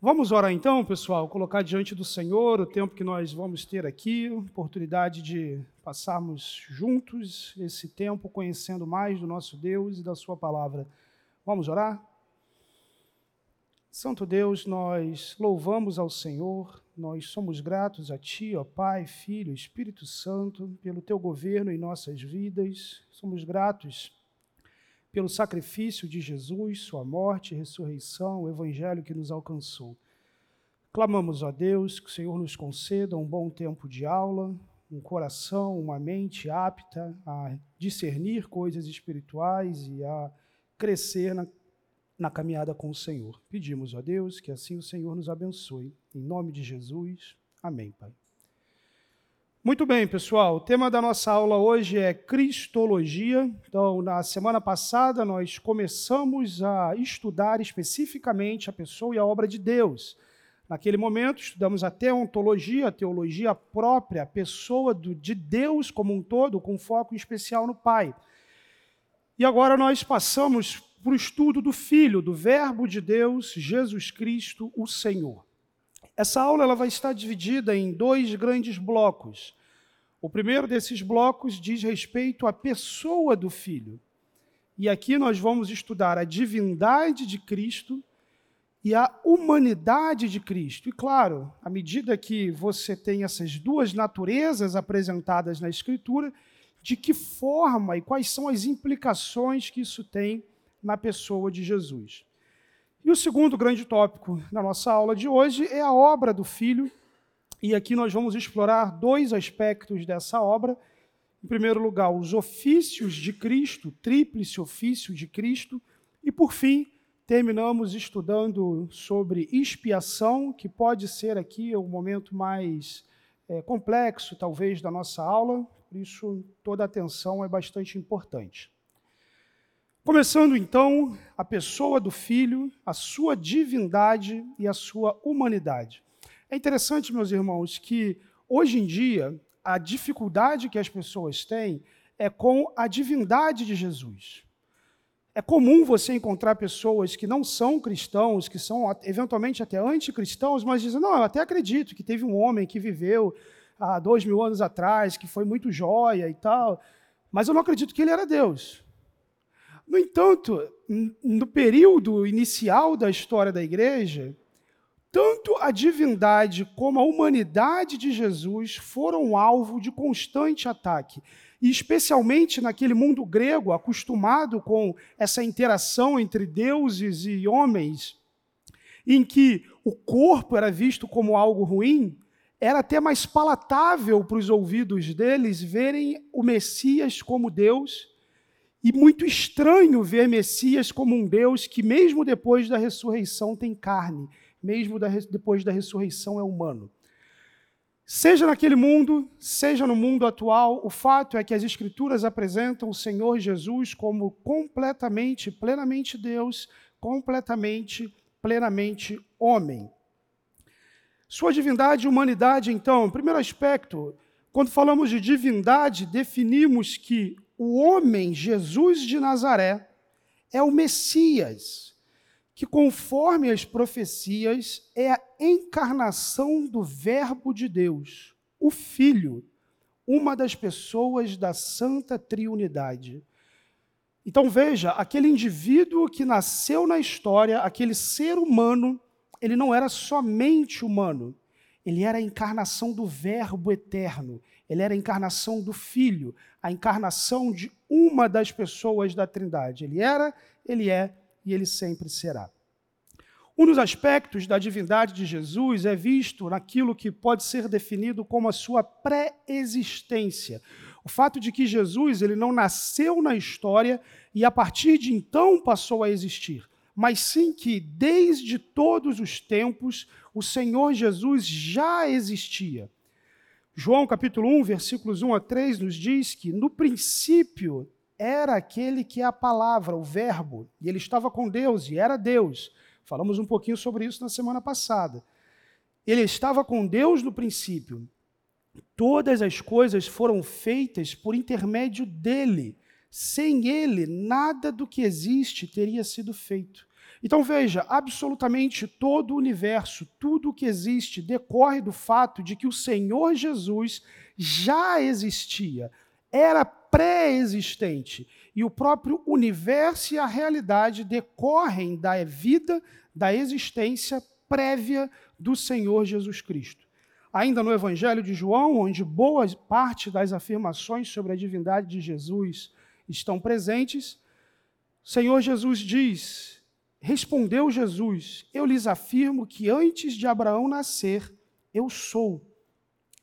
Vamos orar então, pessoal, colocar diante do Senhor o tempo que nós vamos ter aqui, oportunidade de passarmos juntos esse tempo conhecendo mais do nosso Deus e da Sua palavra. Vamos orar? Santo Deus, nós louvamos ao Senhor, nós somos gratos a Ti, ó Pai, Filho, Espírito Santo, pelo Teu governo em nossas vidas, somos gratos pelo sacrifício de Jesus, sua morte, ressurreição, o evangelho que nos alcançou. Clamamos a Deus que o Senhor nos conceda um bom tempo de aula, um coração, uma mente apta a discernir coisas espirituais e a crescer na, na caminhada com o Senhor. Pedimos a Deus que assim o Senhor nos abençoe. Em nome de Jesus. Amém, Pai. Muito bem, pessoal. O tema da nossa aula hoje é Cristologia. Então, na semana passada, nós começamos a estudar especificamente a pessoa e a obra de Deus. Naquele momento, estudamos a teontologia, a teologia própria, a pessoa do, de Deus como um todo, com foco especial no Pai. E agora nós passamos para o estudo do Filho, do Verbo de Deus, Jesus Cristo, o Senhor. Essa aula ela vai estar dividida em dois grandes blocos. O primeiro desses blocos diz respeito à pessoa do Filho. E aqui nós vamos estudar a divindade de Cristo e a humanidade de Cristo. E claro, à medida que você tem essas duas naturezas apresentadas na Escritura, de que forma e quais são as implicações que isso tem na pessoa de Jesus. E o segundo grande tópico na nossa aula de hoje é a obra do Filho, e aqui nós vamos explorar dois aspectos dessa obra. Em primeiro lugar, os ofícios de Cristo, tríplice ofício de Cristo, e por fim, terminamos estudando sobre expiação, que pode ser aqui o momento mais é, complexo, talvez, da nossa aula, por isso toda atenção é bastante importante. Começando então a pessoa do Filho, a sua divindade e a sua humanidade. É interessante, meus irmãos, que hoje em dia a dificuldade que as pessoas têm é com a divindade de Jesus. É comum você encontrar pessoas que não são cristãos, que são eventualmente até anticristãos, mas dizem: não, eu até acredito que teve um homem que viveu há dois mil anos atrás, que foi muito jóia e tal, mas eu não acredito que ele era Deus. No entanto, no período inicial da história da igreja, tanto a divindade como a humanidade de Jesus foram alvo de constante ataque. E especialmente naquele mundo grego, acostumado com essa interação entre deuses e homens, em que o corpo era visto como algo ruim, era até mais palatável para os ouvidos deles verem o Messias como Deus e muito estranho ver Messias como um Deus que, mesmo depois da ressurreição, tem carne, mesmo depois da ressurreição, é humano. Seja naquele mundo, seja no mundo atual, o fato é que as Escrituras apresentam o Senhor Jesus como completamente, plenamente Deus, completamente, plenamente homem. Sua divindade e humanidade, então, primeiro aspecto, quando falamos de divindade, definimos que o homem Jesus de Nazaré é o Messias, que, conforme as profecias, é a encarnação do Verbo de Deus, o Filho, uma das pessoas da Santa Triunidade. Então veja, aquele indivíduo que nasceu na história, aquele ser humano, ele não era somente humano, ele era a encarnação do Verbo eterno, ele era a encarnação do Filho, a encarnação de uma das pessoas da Trindade. Ele era, ele é e ele sempre será. Um dos aspectos da divindade de Jesus é visto naquilo que pode ser definido como a sua pré-existência. O fato de que Jesus ele não nasceu na história e a partir de então passou a existir, mas sim que desde todos os tempos o Senhor Jesus já existia. João capítulo 1, versículos 1 a 3 nos diz que no princípio era aquele que é a palavra, o verbo, e ele estava com Deus e era Deus. Falamos um pouquinho sobre isso na semana passada. Ele estava com Deus no princípio. Todas as coisas foram feitas por intermédio dele. Sem ele, nada do que existe teria sido feito. Então veja, absolutamente todo o universo, tudo o que existe, decorre do fato de que o Senhor Jesus já existia, era pré-existente. E o próprio universo e a realidade decorrem da vida, da existência prévia do Senhor Jesus Cristo. Ainda no Evangelho de João, onde boa parte das afirmações sobre a divindade de Jesus estão presentes, Senhor Jesus diz: Respondeu Jesus: Eu lhes afirmo que antes de Abraão nascer, eu sou.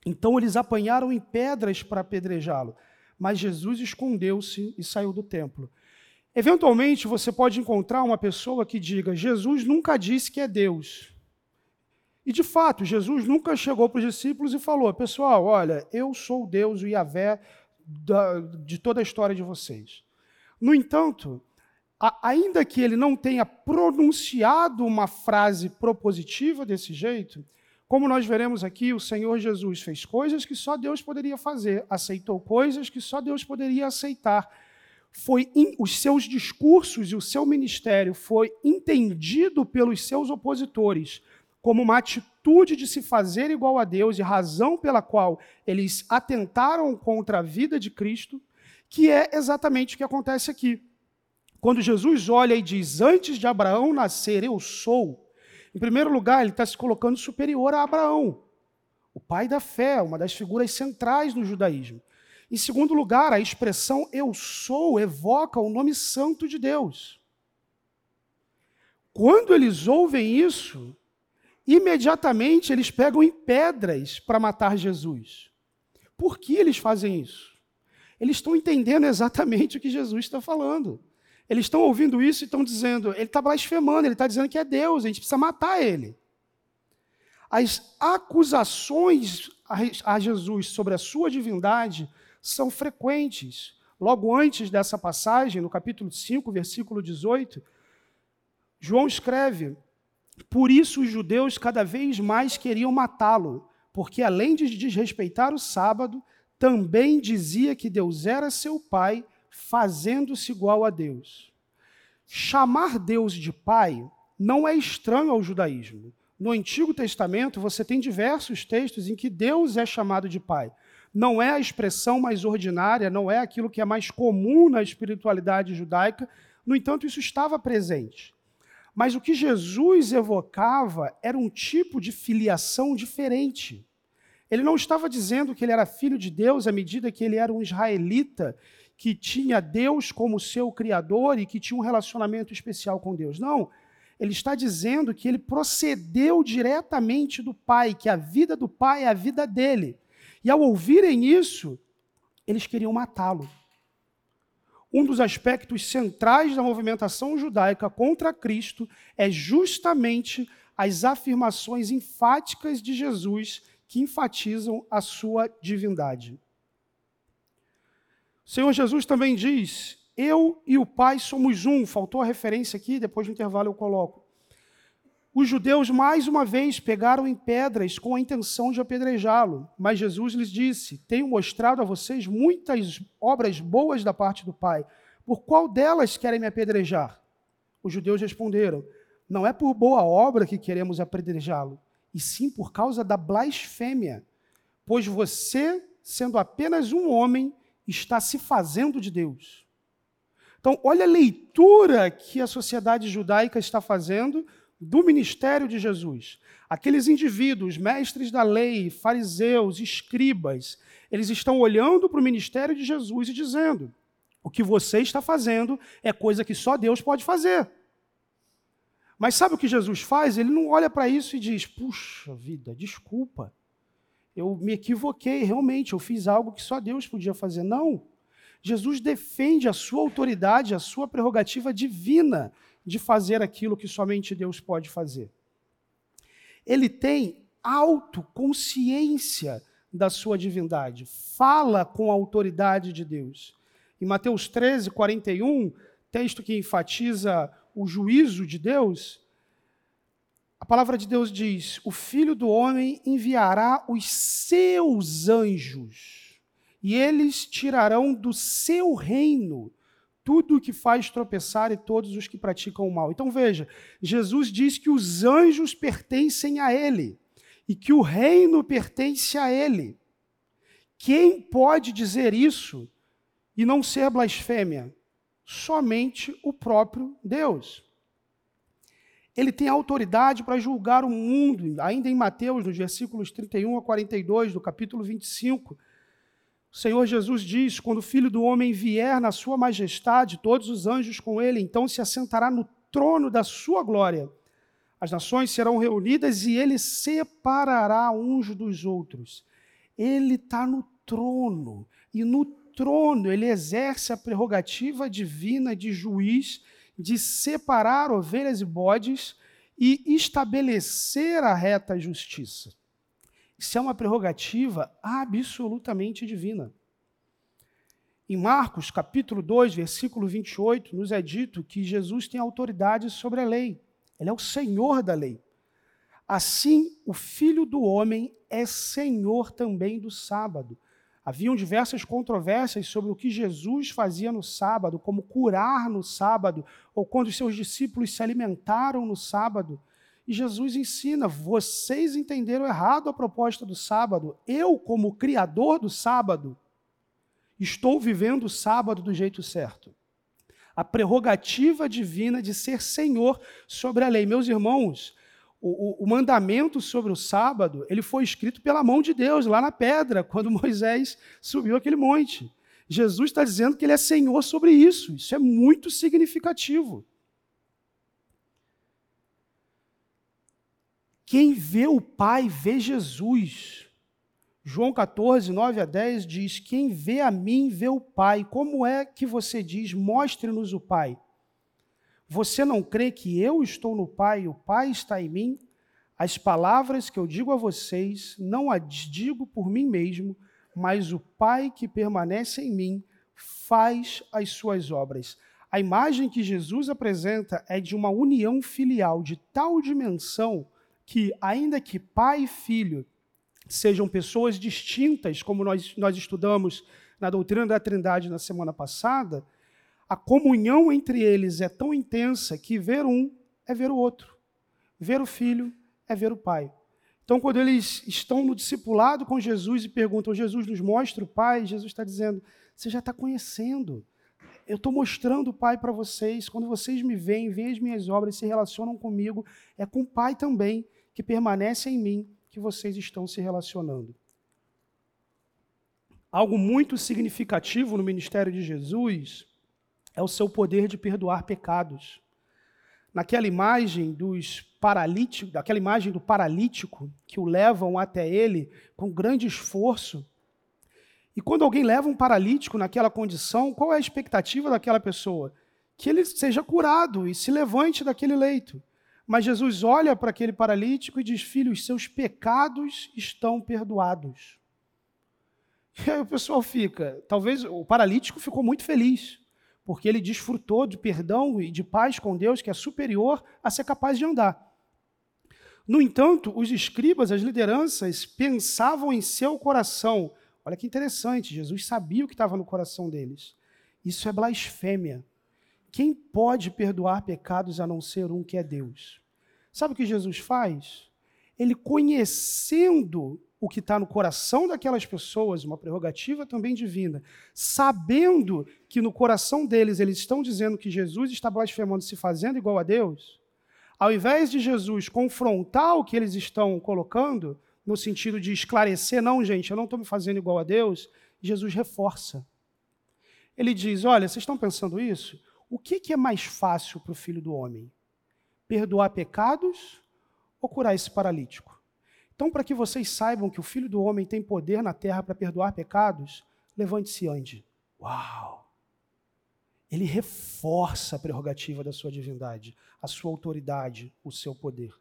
Então eles apanharam em pedras para apedrejá-lo, mas Jesus escondeu-se e saiu do templo. Eventualmente você pode encontrar uma pessoa que diga: Jesus nunca disse que é Deus. E de fato, Jesus nunca chegou para os discípulos e falou: Pessoal, olha, eu sou Deus, o Yahvé de toda a história de vocês. No entanto, ainda que ele não tenha pronunciado uma frase propositiva desse jeito, como nós veremos aqui, o Senhor Jesus fez coisas que só Deus poderia fazer, aceitou coisas que só Deus poderia aceitar. Foi in, os seus discursos e o seu ministério foi entendido pelos seus opositores como uma atitude de se fazer igual a Deus e razão pela qual eles atentaram contra a vida de Cristo, que é exatamente o que acontece aqui. Quando Jesus olha e diz: Antes de Abraão nascer, eu sou. Em primeiro lugar, ele está se colocando superior a Abraão, o pai da fé, uma das figuras centrais no judaísmo. Em segundo lugar, a expressão eu sou evoca o nome santo de Deus. Quando eles ouvem isso, imediatamente eles pegam em pedras para matar Jesus. Por que eles fazem isso? Eles estão entendendo exatamente o que Jesus está falando. Eles estão ouvindo isso e estão dizendo, ele está blasfemando, ele está dizendo que é Deus, a gente precisa matar ele. As acusações a Jesus sobre a sua divindade são frequentes. Logo antes dessa passagem, no capítulo 5, versículo 18, João escreve: Por isso os judeus cada vez mais queriam matá-lo, porque além de desrespeitar o sábado, também dizia que Deus era seu pai fazendo-se igual a Deus. Chamar Deus de Pai não é estranho ao judaísmo. No Antigo Testamento, você tem diversos textos em que Deus é chamado de Pai. Não é a expressão mais ordinária, não é aquilo que é mais comum na espiritualidade judaica, no entanto, isso estava presente. Mas o que Jesus evocava era um tipo de filiação diferente. Ele não estava dizendo que ele era filho de Deus à medida que ele era um israelita que tinha Deus como seu criador e que tinha um relacionamento especial com Deus. Não. Ele está dizendo que ele procedeu diretamente do Pai, que a vida do Pai é a vida dele. E ao ouvirem isso, eles queriam matá-lo. Um dos aspectos centrais da movimentação judaica contra Cristo é justamente as afirmações enfáticas de Jesus que enfatizam a sua divindade. O Senhor Jesus também diz: Eu e o Pai somos um. Faltou a referência aqui, depois do intervalo eu coloco. Os judeus mais uma vez pegaram em pedras com a intenção de apedrejá-lo, mas Jesus lhes disse: Tenho mostrado a vocês muitas obras boas da parte do Pai. Por qual delas querem me apedrejar? Os judeus responderam: Não é por boa obra que queremos apedrejá-lo, e sim por causa da blasfêmia. Pois você, sendo apenas um homem, está se fazendo de Deus. Então, olha a leitura que a sociedade judaica está fazendo do ministério de Jesus. Aqueles indivíduos, mestres da lei, fariseus, escribas, eles estão olhando para o ministério de Jesus e dizendo: o que você está fazendo é coisa que só Deus pode fazer. Mas sabe o que Jesus faz? Ele não olha para isso e diz: puxa vida, desculpa eu me equivoquei, realmente, eu fiz algo que só Deus podia fazer. Não. Jesus defende a sua autoridade, a sua prerrogativa divina de fazer aquilo que somente Deus pode fazer. Ele tem autoconsciência da sua divindade, fala com a autoridade de Deus. Em Mateus 13, 41, texto que enfatiza o juízo de Deus, a palavra de Deus diz: O filho do homem enviará os seus anjos, e eles tirarão do seu reino tudo que faz tropeçar e todos os que praticam o mal. Então veja, Jesus diz que os anjos pertencem a ele e que o reino pertence a ele. Quem pode dizer isso e não ser blasfêmia? Somente o próprio Deus. Ele tem autoridade para julgar o mundo, ainda em Mateus, nos versículos 31 a 42 do capítulo 25. O Senhor Jesus diz: Quando o filho do homem vier na sua majestade, todos os anjos com ele, então se assentará no trono da sua glória. As nações serão reunidas e ele separará uns dos outros. Ele está no trono, e no trono ele exerce a prerrogativa divina de juiz de separar ovelhas e bodes e estabelecer a reta justiça. Isso é uma prerrogativa absolutamente divina. Em Marcos, capítulo 2, versículo 28, nos é dito que Jesus tem autoridade sobre a lei. Ele é o Senhor da lei. Assim, o Filho do homem é Senhor também do sábado. Haviam diversas controvérsias sobre o que Jesus fazia no sábado, como curar no sábado, ou quando os seus discípulos se alimentaram no sábado. E Jesus ensina: vocês entenderam errado a proposta do sábado. Eu, como criador do sábado, estou vivendo o sábado do jeito certo. A prerrogativa divina de ser Senhor sobre a lei. Meus irmãos, o, o, mandamento sobre o sábado, ele foi escrito pela mão de Deus, lá na pedra, quando Moisés subiu aquele monte. Jesus está dizendo que ele é Senhor sobre isso. Isso é muito significativo. Quem vê o Pai vê Jesus. João 14, 9 a 10 diz: Quem vê a mim vê o Pai. Como é que você diz, mostre-nos o Pai? Você não crê que eu estou no Pai e o Pai está em mim? As palavras que eu digo a vocês, não as digo por mim mesmo, mas o Pai que permanece em mim faz as suas obras. A imagem que Jesus apresenta é de uma união filial de tal dimensão que, ainda que pai e filho sejam pessoas distintas, como nós, nós estudamos na doutrina da Trindade na semana passada, a comunhão entre eles é tão intensa que ver um é ver o outro. Ver o filho é ver o pai. Então, quando eles estão no discipulado com Jesus e perguntam, Jesus nos mostra o pai, Jesus está dizendo, você já está conhecendo. Eu estou mostrando o pai para vocês. Quando vocês me veem, veem as minhas obras, se relacionam comigo, é com o pai também, que permanece em mim, que vocês estão se relacionando. Algo muito significativo no ministério de Jesus é o seu poder de perdoar pecados. Naquela imagem dos paralíticos, daquela imagem do paralítico que o levam até ele com grande esforço. E quando alguém leva um paralítico naquela condição, qual é a expectativa daquela pessoa? Que ele seja curado e se levante daquele leito. Mas Jesus olha para aquele paralítico e diz: Filho, os seus pecados estão perdoados. E aí o pessoal fica, talvez o paralítico ficou muito feliz porque ele desfrutou de perdão e de paz com Deus que é superior a ser capaz de andar. No entanto, os escribas, as lideranças, pensavam em seu coração. Olha que interessante, Jesus sabia o que estava no coração deles. Isso é blasfêmia. Quem pode perdoar pecados a não ser um que é Deus? Sabe o que Jesus faz? Ele, conhecendo o que está no coração daquelas pessoas, uma prerrogativa também divina, sabendo que no coração deles eles estão dizendo que Jesus está blasfemando, se fazendo igual a Deus, ao invés de Jesus confrontar o que eles estão colocando, no sentido de esclarecer, não, gente, eu não estou me fazendo igual a Deus, Jesus reforça. Ele diz: olha, vocês estão pensando isso? O que, que é mais fácil para o filho do homem? Perdoar pecados ou curar esse paralítico? Então, para que vocês saibam que o Filho do Homem tem poder na terra para perdoar pecados, levante-se e ande. Uau! Ele reforça a prerrogativa da sua divindade, a sua autoridade, o seu poder.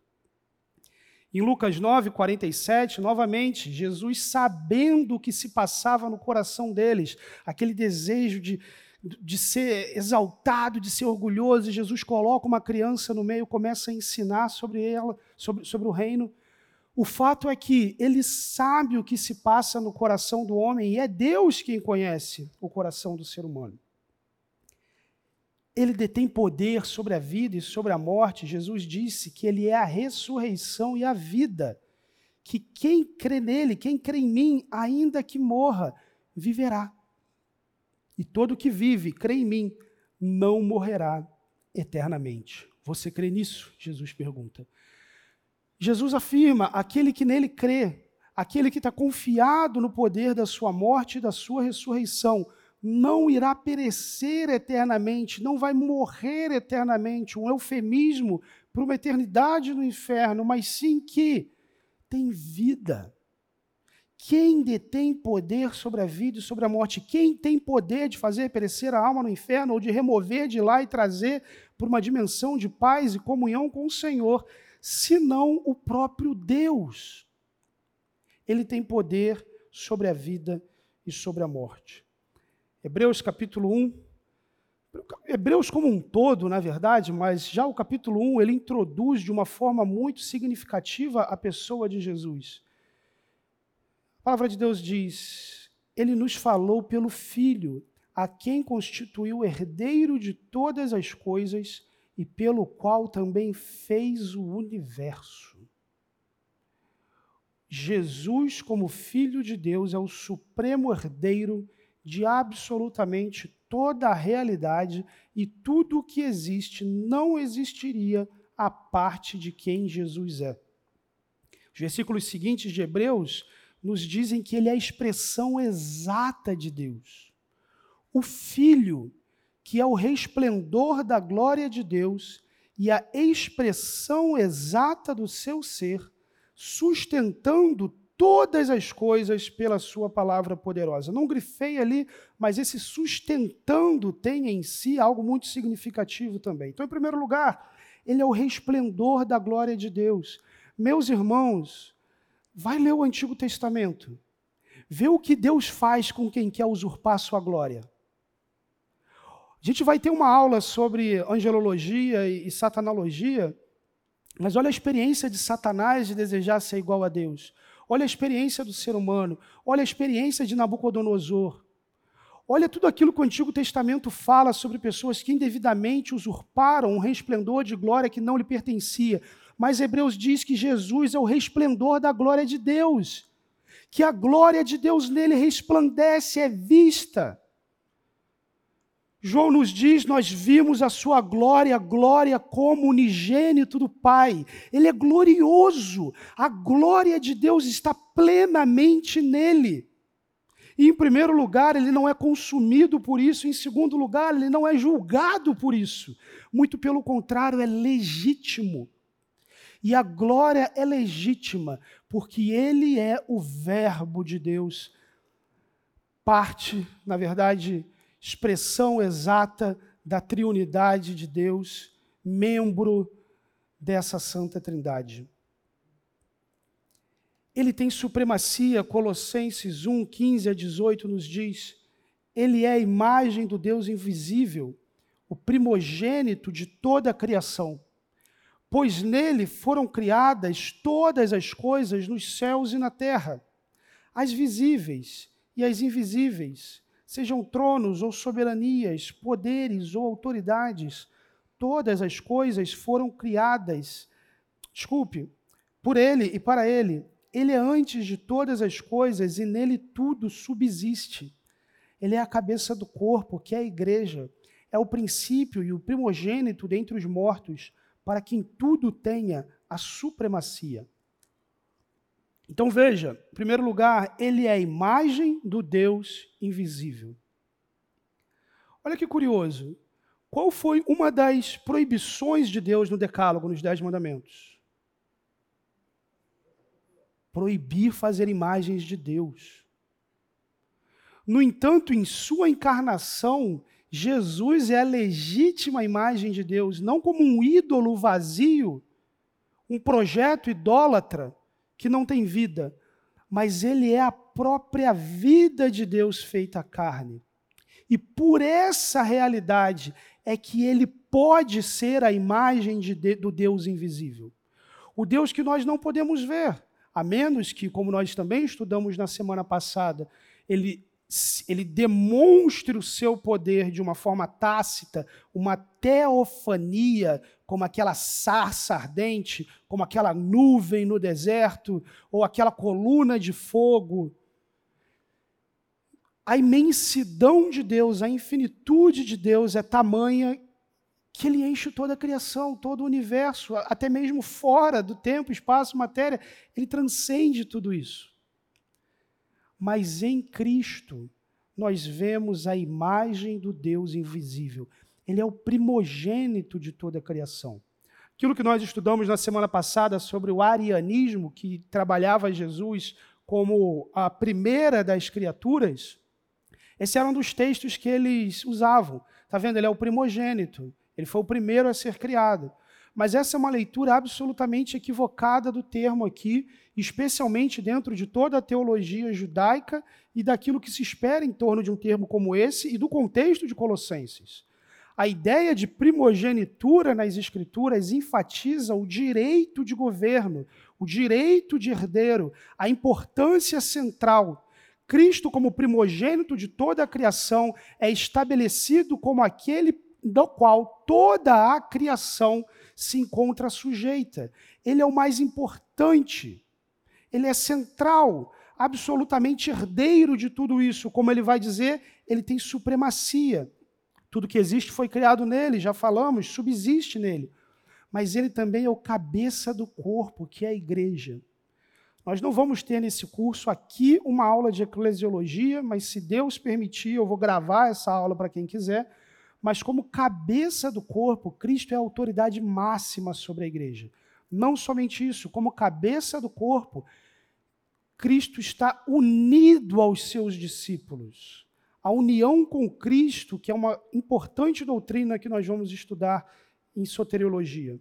Em Lucas 9, 47, novamente, Jesus, sabendo o que se passava no coração deles, aquele desejo de, de ser exaltado, de ser orgulhoso, Jesus coloca uma criança no meio, começa a ensinar sobre ela, sobre, sobre o reino. O fato é que ele sabe o que se passa no coração do homem e é Deus quem conhece o coração do ser humano. ele detém poder sobre a vida e sobre a morte. Jesus disse que ele é a ressurreição e a vida. Que quem crê nele, quem crê em mim, ainda que morra, viverá. E todo que vive, crê em mim, não morrerá eternamente. Você crê nisso? Jesus pergunta. Jesus afirma: aquele que nele crê, aquele que está confiado no poder da sua morte e da sua ressurreição, não irá perecer eternamente, não vai morrer eternamente, um eufemismo para uma eternidade no inferno, mas sim que tem vida. Quem detém poder sobre a vida e sobre a morte? Quem tem poder de fazer perecer a alma no inferno ou de remover de lá e trazer para uma dimensão de paz e comunhão com o Senhor, senão o próprio Deus? Ele tem poder sobre a vida e sobre a morte. Hebreus capítulo 1. Hebreus como um todo, na verdade, mas já o capítulo 1, ele introduz de uma forma muito significativa a pessoa de Jesus. A palavra de Deus diz: Ele nos falou pelo Filho, a quem constituiu herdeiro de todas as coisas e pelo qual também fez o universo. Jesus, como Filho de Deus, é o supremo herdeiro de absolutamente toda a realidade e tudo o que existe não existiria a parte de quem Jesus é. Os versículos seguintes de Hebreus nos dizem que ele é a expressão exata de Deus. O Filho, que é o resplendor da glória de Deus e a expressão exata do seu ser, sustentando todas as coisas pela sua palavra poderosa. Não grifei ali, mas esse sustentando tem em si algo muito significativo também. Então, em primeiro lugar, ele é o resplendor da glória de Deus. Meus irmãos, vai ler o Antigo Testamento. Vê o que Deus faz com quem quer usurpar sua glória. A gente vai ter uma aula sobre angelologia e satanologia, mas olha a experiência de Satanás de desejar ser igual a Deus. Olha a experiência do ser humano. Olha a experiência de Nabucodonosor. Olha tudo aquilo que o Antigo Testamento fala sobre pessoas que indevidamente usurparam um resplendor de glória que não lhe pertencia. Mas Hebreus diz que Jesus é o resplendor da glória de Deus. Que a glória de Deus nele resplandece, é vista. João nos diz: Nós vimos a sua glória, glória como unigênito do Pai. Ele é glorioso. A glória de Deus está plenamente nele. E, em primeiro lugar, ele não é consumido por isso. Em segundo lugar, ele não é julgado por isso. Muito pelo contrário, é legítimo. E a glória é legítima, porque ele é o Verbo de Deus. Parte, na verdade, expressão exata da triunidade de Deus, membro dessa Santa Trindade. Ele tem supremacia, Colossenses 1, 15 a 18 nos diz. Ele é a imagem do Deus invisível, o primogênito de toda a criação. Pois nele foram criadas todas as coisas nos céus e na terra, as visíveis e as invisíveis sejam tronos ou soberanias, poderes ou autoridades, todas as coisas foram criadas, desculpe, por Ele e para Ele. Ele é antes de todas as coisas e nele tudo subsiste. Ele é a cabeça do corpo, que é a igreja. É o princípio e o primogênito dentre os mortos, para quem tudo tenha a supremacia. Então veja, em primeiro lugar, ele é a imagem do Deus invisível. Olha que curioso. Qual foi uma das proibições de Deus no Decálogo, nos Dez Mandamentos? Proibir fazer imagens de Deus. No entanto, em sua encarnação, Jesus é a legítima imagem de Deus, não como um ídolo vazio, um projeto idólatra que não tem vida, mas ele é a própria vida de Deus feita carne. E por essa realidade é que ele pode ser a imagem de, do Deus invisível. O Deus que nós não podemos ver, a menos que, como nós também estudamos na semana passada, ele ele demonstre o seu poder de uma forma tácita, uma teofania, como aquela sarça ardente, como aquela nuvem no deserto, ou aquela coluna de fogo. A imensidão de Deus, a infinitude de Deus é tamanha que ele enche toda a criação, todo o universo, até mesmo fora do tempo, espaço, matéria, ele transcende tudo isso. Mas em Cristo, nós vemos a imagem do Deus invisível. Ele é o primogênito de toda a criação. Aquilo que nós estudamos na semana passada sobre o arianismo, que trabalhava Jesus como a primeira das criaturas, esse era um dos textos que eles usavam. Está vendo? Ele é o primogênito. Ele foi o primeiro a ser criado. Mas essa é uma leitura absolutamente equivocada do termo aqui, especialmente dentro de toda a teologia judaica e daquilo que se espera em torno de um termo como esse e do contexto de Colossenses. A ideia de primogenitura nas Escrituras enfatiza o direito de governo, o direito de herdeiro, a importância central. Cristo, como primogênito de toda a criação, é estabelecido como aquele do qual toda a criação se encontra sujeita. Ele é o mais importante, ele é central, absolutamente herdeiro de tudo isso. Como ele vai dizer, ele tem supremacia. Tudo que existe foi criado nele, já falamos, subsiste nele. Mas ele também é o cabeça do corpo, que é a igreja. Nós não vamos ter nesse curso aqui uma aula de eclesiologia, mas se Deus permitir, eu vou gravar essa aula para quem quiser mas como cabeça do corpo, Cristo é a autoridade máxima sobre a igreja. Não somente isso, como cabeça do corpo, Cristo está unido aos seus discípulos. A união com Cristo, que é uma importante doutrina que nós vamos estudar em soteriologia.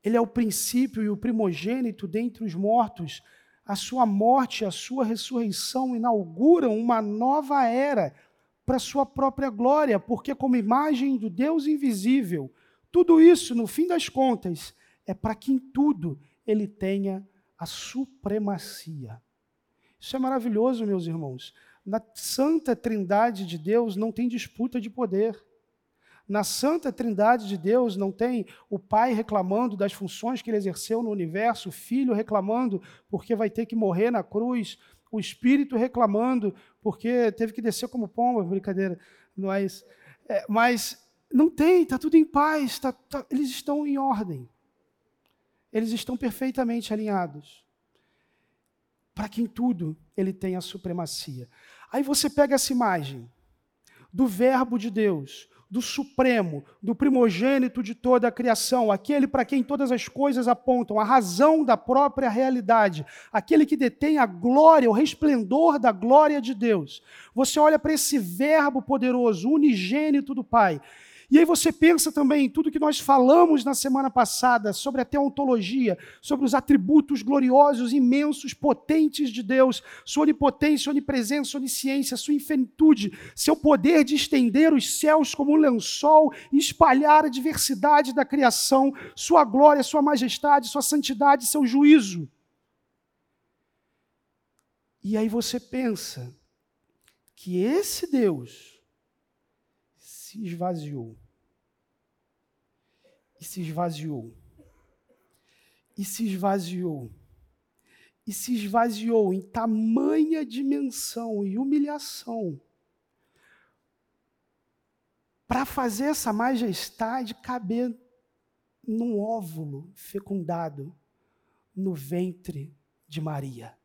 Ele é o princípio e o primogênito dentre os mortos. A sua morte a sua ressurreição inauguram uma nova era para sua própria glória, porque, como imagem do Deus invisível, tudo isso, no fim das contas, é para que em tudo ele tenha a supremacia. Isso é maravilhoso, meus irmãos. Na santa trindade de Deus não tem disputa de poder. Na santa trindade de Deus não tem o pai reclamando das funções que ele exerceu no universo, o filho reclamando porque vai ter que morrer na cruz, o espírito reclamando porque teve que descer como pomba, brincadeira, mas, é, mas não tem, está tudo em paz, tá, tá, eles estão em ordem, eles estão perfeitamente alinhados, para que em tudo ele tenha a supremacia. Aí você pega essa imagem do Verbo de Deus, do Supremo, do primogênito de toda a criação, aquele para quem todas as coisas apontam, a razão da própria realidade, aquele que detém a glória, o resplendor da glória de Deus. Você olha para esse Verbo poderoso, unigênito do Pai, e aí você pensa também em tudo que nós falamos na semana passada sobre a teontologia, sobre os atributos gloriosos, imensos, potentes de Deus, sua onipotência, onipresença, onisciência, sua infinitude, seu poder de estender os céus como um lençol e espalhar a diversidade da criação, sua glória, sua majestade, sua santidade, seu juízo. E aí você pensa que esse Deus se esvaziou. E se esvaziou. E se esvaziou. E se esvaziou em tamanha dimensão e humilhação para fazer essa majestade caber num óvulo fecundado no ventre de Maria.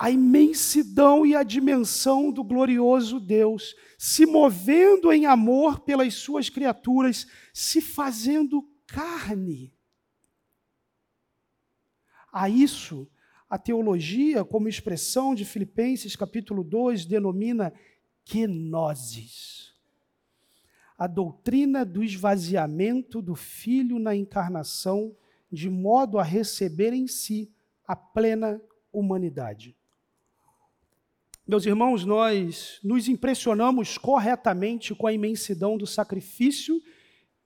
A imensidão e a dimensão do glorioso Deus, se movendo em amor pelas suas criaturas, se fazendo carne. A isso, a teologia, como expressão de Filipenses capítulo 2, denomina kenosis. A doutrina do esvaziamento do Filho na encarnação, de modo a receber em si a plena humanidade. Meus irmãos, nós nos impressionamos corretamente com a imensidão do sacrifício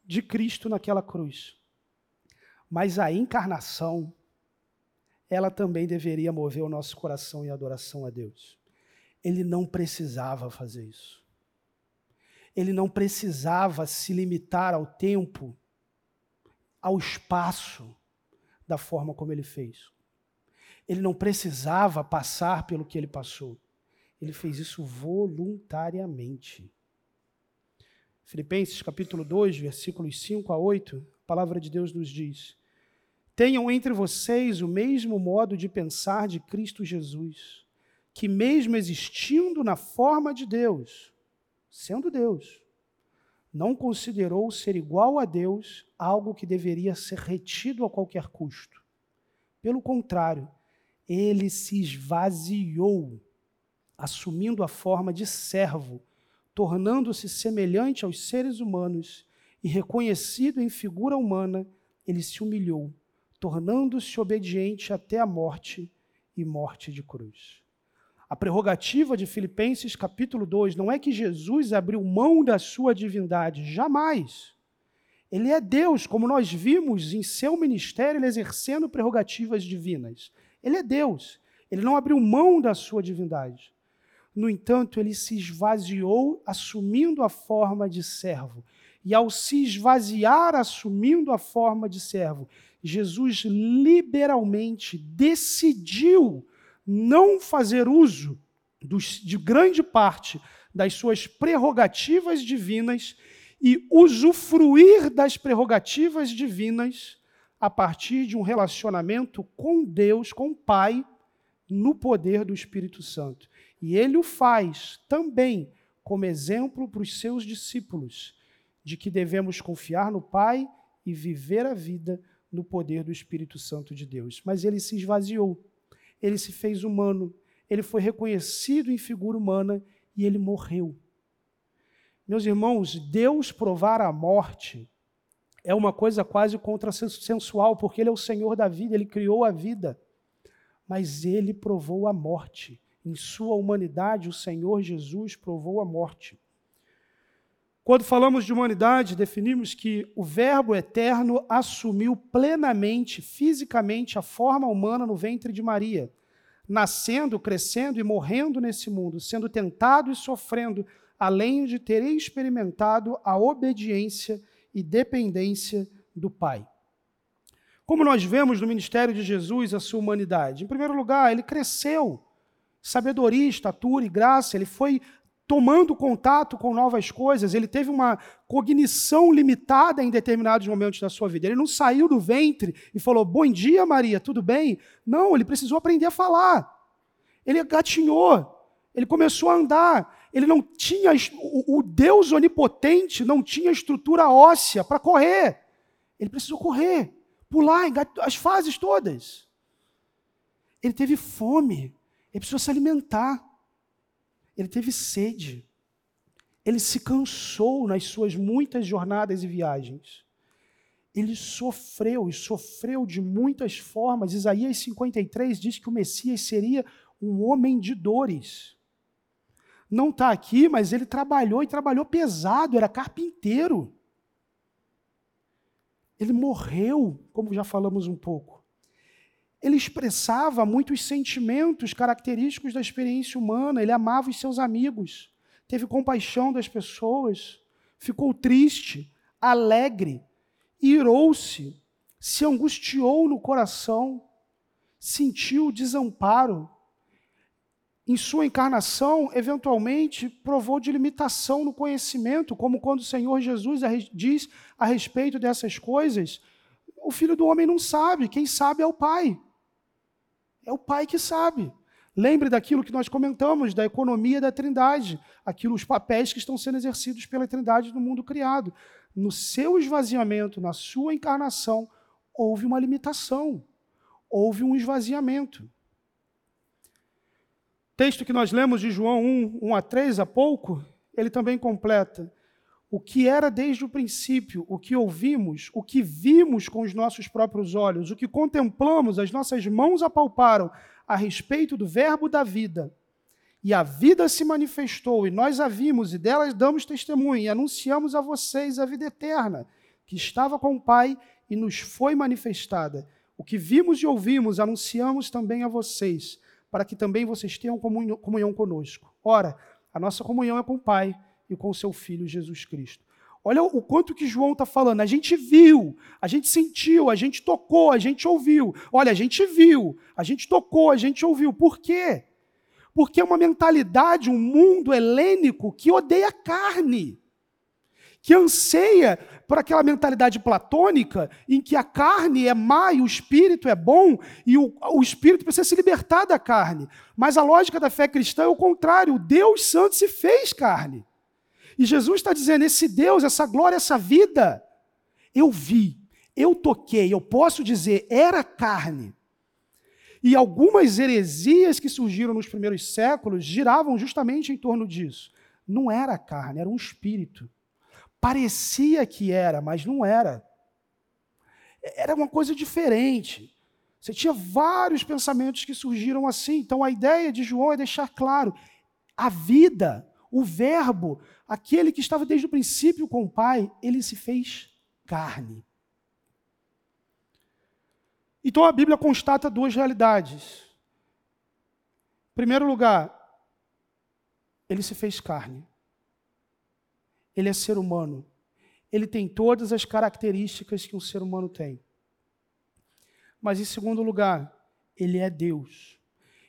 de Cristo naquela cruz. Mas a encarnação ela também deveria mover o nosso coração em adoração a Deus. Ele não precisava fazer isso. Ele não precisava se limitar ao tempo, ao espaço, da forma como ele fez. Ele não precisava passar pelo que ele passou. Ele fez isso voluntariamente. Filipenses capítulo 2, versículos 5 a 8, a palavra de Deus nos diz: Tenham entre vocês o mesmo modo de pensar de Cristo Jesus, que, mesmo existindo na forma de Deus, sendo Deus, não considerou ser igual a Deus algo que deveria ser retido a qualquer custo. Pelo contrário, ele se esvaziou, assumindo a forma de servo, tornando-se semelhante aos seres humanos e reconhecido em figura humana, ele se humilhou tornando-se obediente até a morte e morte de cruz. A prerrogativa de Filipenses capítulo 2 não é que Jesus abriu mão da sua divindade, jamais. Ele é Deus, como nós vimos em seu ministério, ele exercendo prerrogativas divinas. Ele é Deus, ele não abriu mão da sua divindade. No entanto, ele se esvaziou, assumindo a forma de servo. E ao se esvaziar, assumindo a forma de servo, Jesus liberalmente decidiu não fazer uso dos, de grande parte das suas prerrogativas divinas e usufruir das prerrogativas divinas a partir de um relacionamento com Deus, com o Pai, no poder do Espírito Santo. E ele o faz também como exemplo para os seus discípulos, de que devemos confiar no Pai e viver a vida no poder do Espírito Santo de Deus. Mas ele se esvaziou, ele se fez humano, ele foi reconhecido em figura humana e ele morreu. Meus irmãos, Deus provar a morte é uma coisa quase contrassensual, porque Ele é o Senhor da vida, Ele criou a vida. Mas Ele provou a morte. Em sua humanidade, o Senhor Jesus provou a morte. Quando falamos de humanidade, definimos que o Verbo eterno assumiu plenamente, fisicamente, a forma humana no ventre de Maria, nascendo, crescendo e morrendo nesse mundo, sendo tentado e sofrendo, além de ter experimentado a obediência e dependência do Pai. Como nós vemos no ministério de Jesus a sua humanidade? Em primeiro lugar, ele cresceu, sabedoria, estatura e graça, ele foi tomando contato com novas coisas, ele teve uma cognição limitada em determinados momentos da sua vida. Ele não saiu do ventre e falou: Bom dia, Maria, tudo bem? Não, ele precisou aprender a falar. Ele gatinhou, ele começou a andar. Ele não tinha, o Deus onipotente não tinha estrutura óssea para correr. Ele precisou correr, pular as fases todas. Ele teve fome, ele precisou se alimentar. Ele teve sede. Ele se cansou nas suas muitas jornadas e viagens. Ele sofreu e sofreu de muitas formas. Isaías 53 diz que o Messias seria um homem de dores. Não está aqui, mas ele trabalhou e trabalhou pesado, era carpinteiro. Ele morreu, como já falamos um pouco ele expressava muitos sentimentos característicos da experiência humana. Ele amava os seus amigos, teve compaixão das pessoas, ficou triste, alegre, irou-se, se angustiou no coração, sentiu desamparo. Em sua encarnação, eventualmente, provou de limitação no conhecimento, como quando o Senhor Jesus diz a respeito dessas coisas: o filho do homem não sabe, quem sabe é o Pai. É o Pai que sabe. Lembre daquilo que nós comentamos, da economia da Trindade, aquilo, os papéis que estão sendo exercidos pela Trindade no mundo criado. No seu esvaziamento, na sua encarnação, houve uma limitação, houve um esvaziamento. Texto que nós lemos de João 1, 1 a 3 há pouco, ele também completa o que era desde o princípio, o que ouvimos, o que vimos com os nossos próprios olhos, o que contemplamos, as nossas mãos apalparam a respeito do Verbo da vida. E a vida se manifestou, e nós a vimos, e delas damos testemunho, e anunciamos a vocês a vida eterna, que estava com o Pai e nos foi manifestada. O que vimos e ouvimos, anunciamos também a vocês, para que também vocês tenham comunhão, conosco. Ora, a nossa comunhão é com o Pai e com seu Filho Jesus Cristo. Olha o quanto que João está falando. A gente viu, a gente sentiu, a gente tocou, a gente ouviu. Olha, a gente viu, a gente tocou, a gente ouviu. Por quê? Porque é uma mentalidade, um mundo helênico que odeia carne que anseia por aquela mentalidade platônica em que a carne é má e o espírito é bom, e o, o espírito precisa se libertar da carne. Mas a lógica da fé cristã é o contrário: Deus Santo se fez carne. E Jesus está dizendo: esse Deus, essa glória, essa vida, eu vi, eu toquei, eu posso dizer, era carne. E algumas heresias que surgiram nos primeiros séculos giravam justamente em torno disso. Não era carne, era um espírito. Parecia que era, mas não era. Era uma coisa diferente. Você tinha vários pensamentos que surgiram assim. Então a ideia de João é deixar claro: a vida, o Verbo, aquele que estava desde o princípio com o Pai, ele se fez carne. Então a Bíblia constata duas realidades. Em primeiro lugar, ele se fez carne. Ele é ser humano. Ele tem todas as características que um ser humano tem. Mas, em segundo lugar, ele é Deus.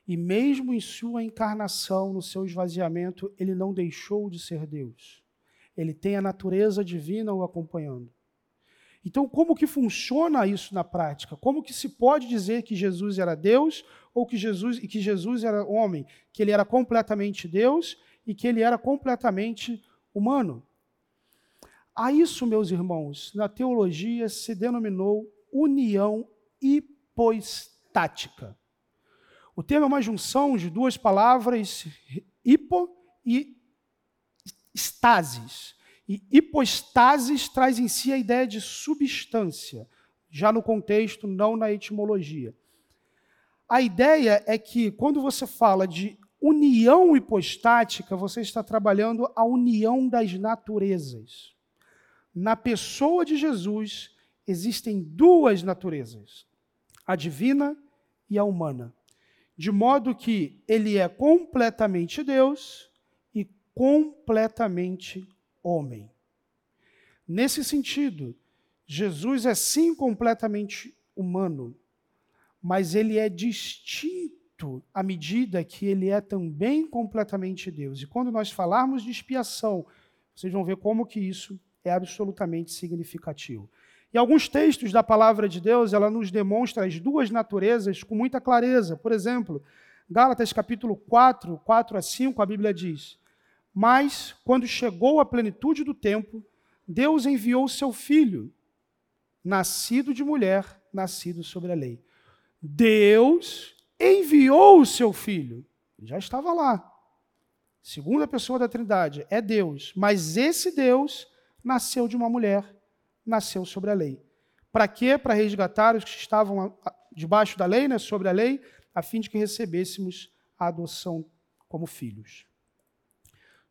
E mesmo em sua encarnação, no seu esvaziamento, ele não deixou de ser Deus. Ele tem a natureza divina o acompanhando. Então, como que funciona isso na prática? Como que se pode dizer que Jesus era Deus ou que Jesus e que Jesus era homem, que ele era completamente Deus e que ele era completamente humano? A isso, meus irmãos, na teologia se denominou união hipostática. O termo é uma junção de duas palavras, hipo e estasis. E hipostasis traz em si a ideia de substância, já no contexto, não na etimologia. A ideia é que, quando você fala de união hipostática, você está trabalhando a união das naturezas na pessoa de Jesus existem duas naturezas, a divina e a humana, de modo que ele é completamente Deus e completamente homem. Nesse sentido, Jesus é sim completamente humano, mas ele é distinto à medida que ele é também completamente Deus. E quando nós falarmos de expiação, vocês vão ver como que isso é absolutamente significativo. E alguns textos da palavra de Deus, ela nos demonstra as duas naturezas com muita clareza. Por exemplo, Gálatas capítulo 4, 4 a 5, a Bíblia diz: Mas, quando chegou a plenitude do tempo, Deus enviou seu filho, nascido de mulher, nascido sobre a lei. Deus enviou o seu filho. Já estava lá. Segunda pessoa da Trindade é Deus, mas esse Deus nasceu de uma mulher, nasceu sobre a lei. Para quê? Para resgatar os que estavam debaixo da lei, né, sobre a lei, a fim de que recebêssemos a adoção como filhos.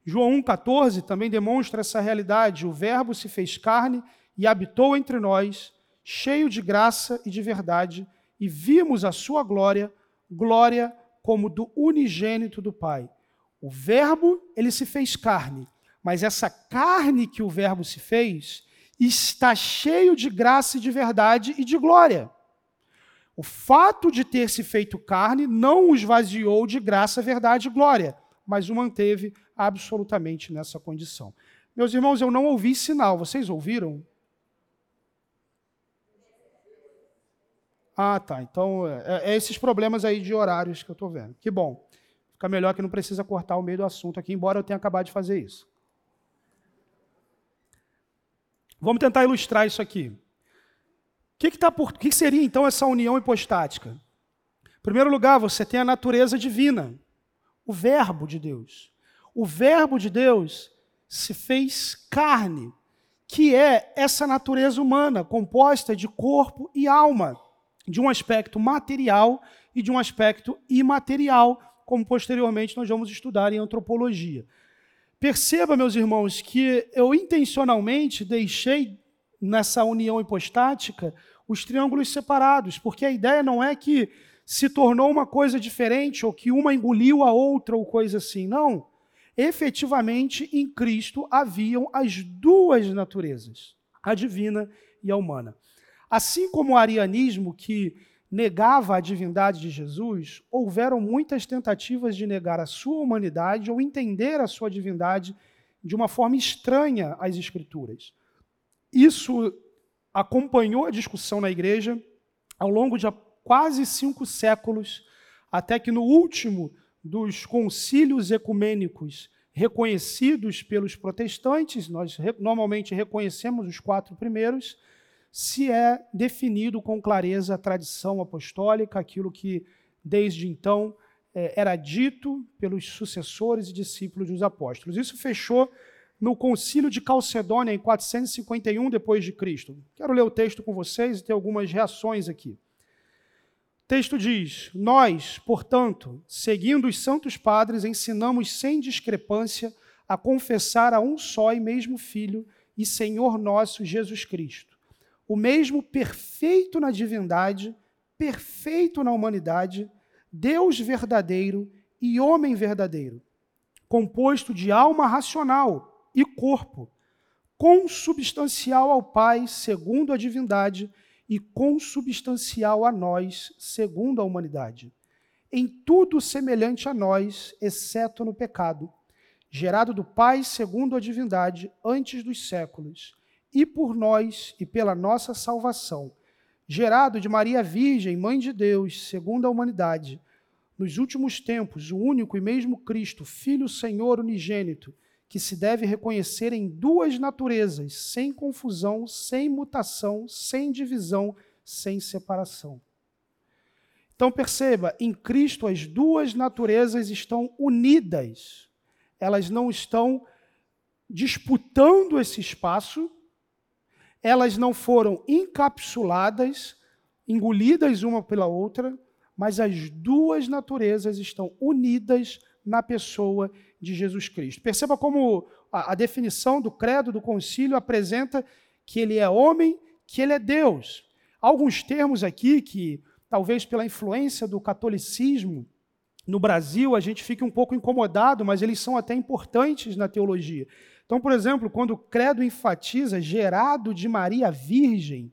João 1,14 também demonstra essa realidade. O Verbo se fez carne e habitou entre nós, cheio de graça e de verdade, e vimos a sua glória, glória como do unigênito do Pai. O Verbo, ele se fez carne mas essa carne que o Verbo se fez está cheio de graça e de verdade e de glória. O fato de ter se feito carne não o esvaziou de graça, verdade e glória, mas o manteve absolutamente nessa condição. Meus irmãos, eu não ouvi sinal, vocês ouviram? Ah, tá. Então, é, é esses problemas aí de horários que eu estou vendo. Que bom. Fica melhor que não precisa cortar o meio do assunto aqui, embora eu tenha acabado de fazer isso. Vamos tentar ilustrar isso aqui. O que, que, tá por, o que seria então essa união hipostática? Em primeiro lugar, você tem a natureza divina, o Verbo de Deus. O Verbo de Deus se fez carne, que é essa natureza humana, composta de corpo e alma, de um aspecto material e de um aspecto imaterial, como posteriormente nós vamos estudar em antropologia. Perceba, meus irmãos, que eu intencionalmente deixei nessa união hipostática os triângulos separados, porque a ideia não é que se tornou uma coisa diferente ou que uma engoliu a outra ou coisa assim. Não. Efetivamente, em Cristo haviam as duas naturezas, a divina e a humana. Assim como o arianismo, que negava a divindade de Jesus, houveram muitas tentativas de negar a sua humanidade ou entender a sua divindade de uma forma estranha às Escrituras. Isso acompanhou a discussão na igreja ao longo de quase cinco séculos, até que no último dos concílios ecumênicos reconhecidos pelos protestantes, nós normalmente reconhecemos os quatro primeiros, se é definido com clareza a tradição apostólica, aquilo que desde então é, era dito pelos sucessores e discípulos dos apóstolos. Isso fechou no Concílio de Calcedônia em 451 depois de Cristo. Quero ler o texto com vocês e ter algumas reações aqui. O texto diz: Nós, portanto, seguindo os santos padres, ensinamos sem discrepância a confessar a um só e mesmo Filho e Senhor nosso Jesus Cristo, o mesmo perfeito na divindade, perfeito na humanidade, Deus verdadeiro e homem verdadeiro, composto de alma racional e corpo, consubstancial ao Pai, segundo a divindade, e consubstancial a nós, segundo a humanidade. Em tudo semelhante a nós, exceto no pecado, gerado do Pai, segundo a divindade, antes dos séculos, e por nós e pela nossa salvação gerado de Maria Virgem, mãe de Deus, segundo a humanidade, nos últimos tempos, o único e mesmo Cristo, Filho Senhor unigênito, que se deve reconhecer em duas naturezas, sem confusão, sem mutação, sem divisão, sem separação. Então perceba, em Cristo as duas naturezas estão unidas. Elas não estão disputando esse espaço, elas não foram encapsuladas, engolidas uma pela outra, mas as duas naturezas estão unidas na pessoa de Jesus Cristo. Perceba como a, a, definição do credo do concílio apresenta que ele é homem, que ele é Deus. Alguns termos aqui que, talvez pela influência do catolicismo no Brasil, a gente fique um pouco incomodado, mas eles são até importantes na teologia. Então, por exemplo, quando o credo enfatiza gerado de Maria Virgem,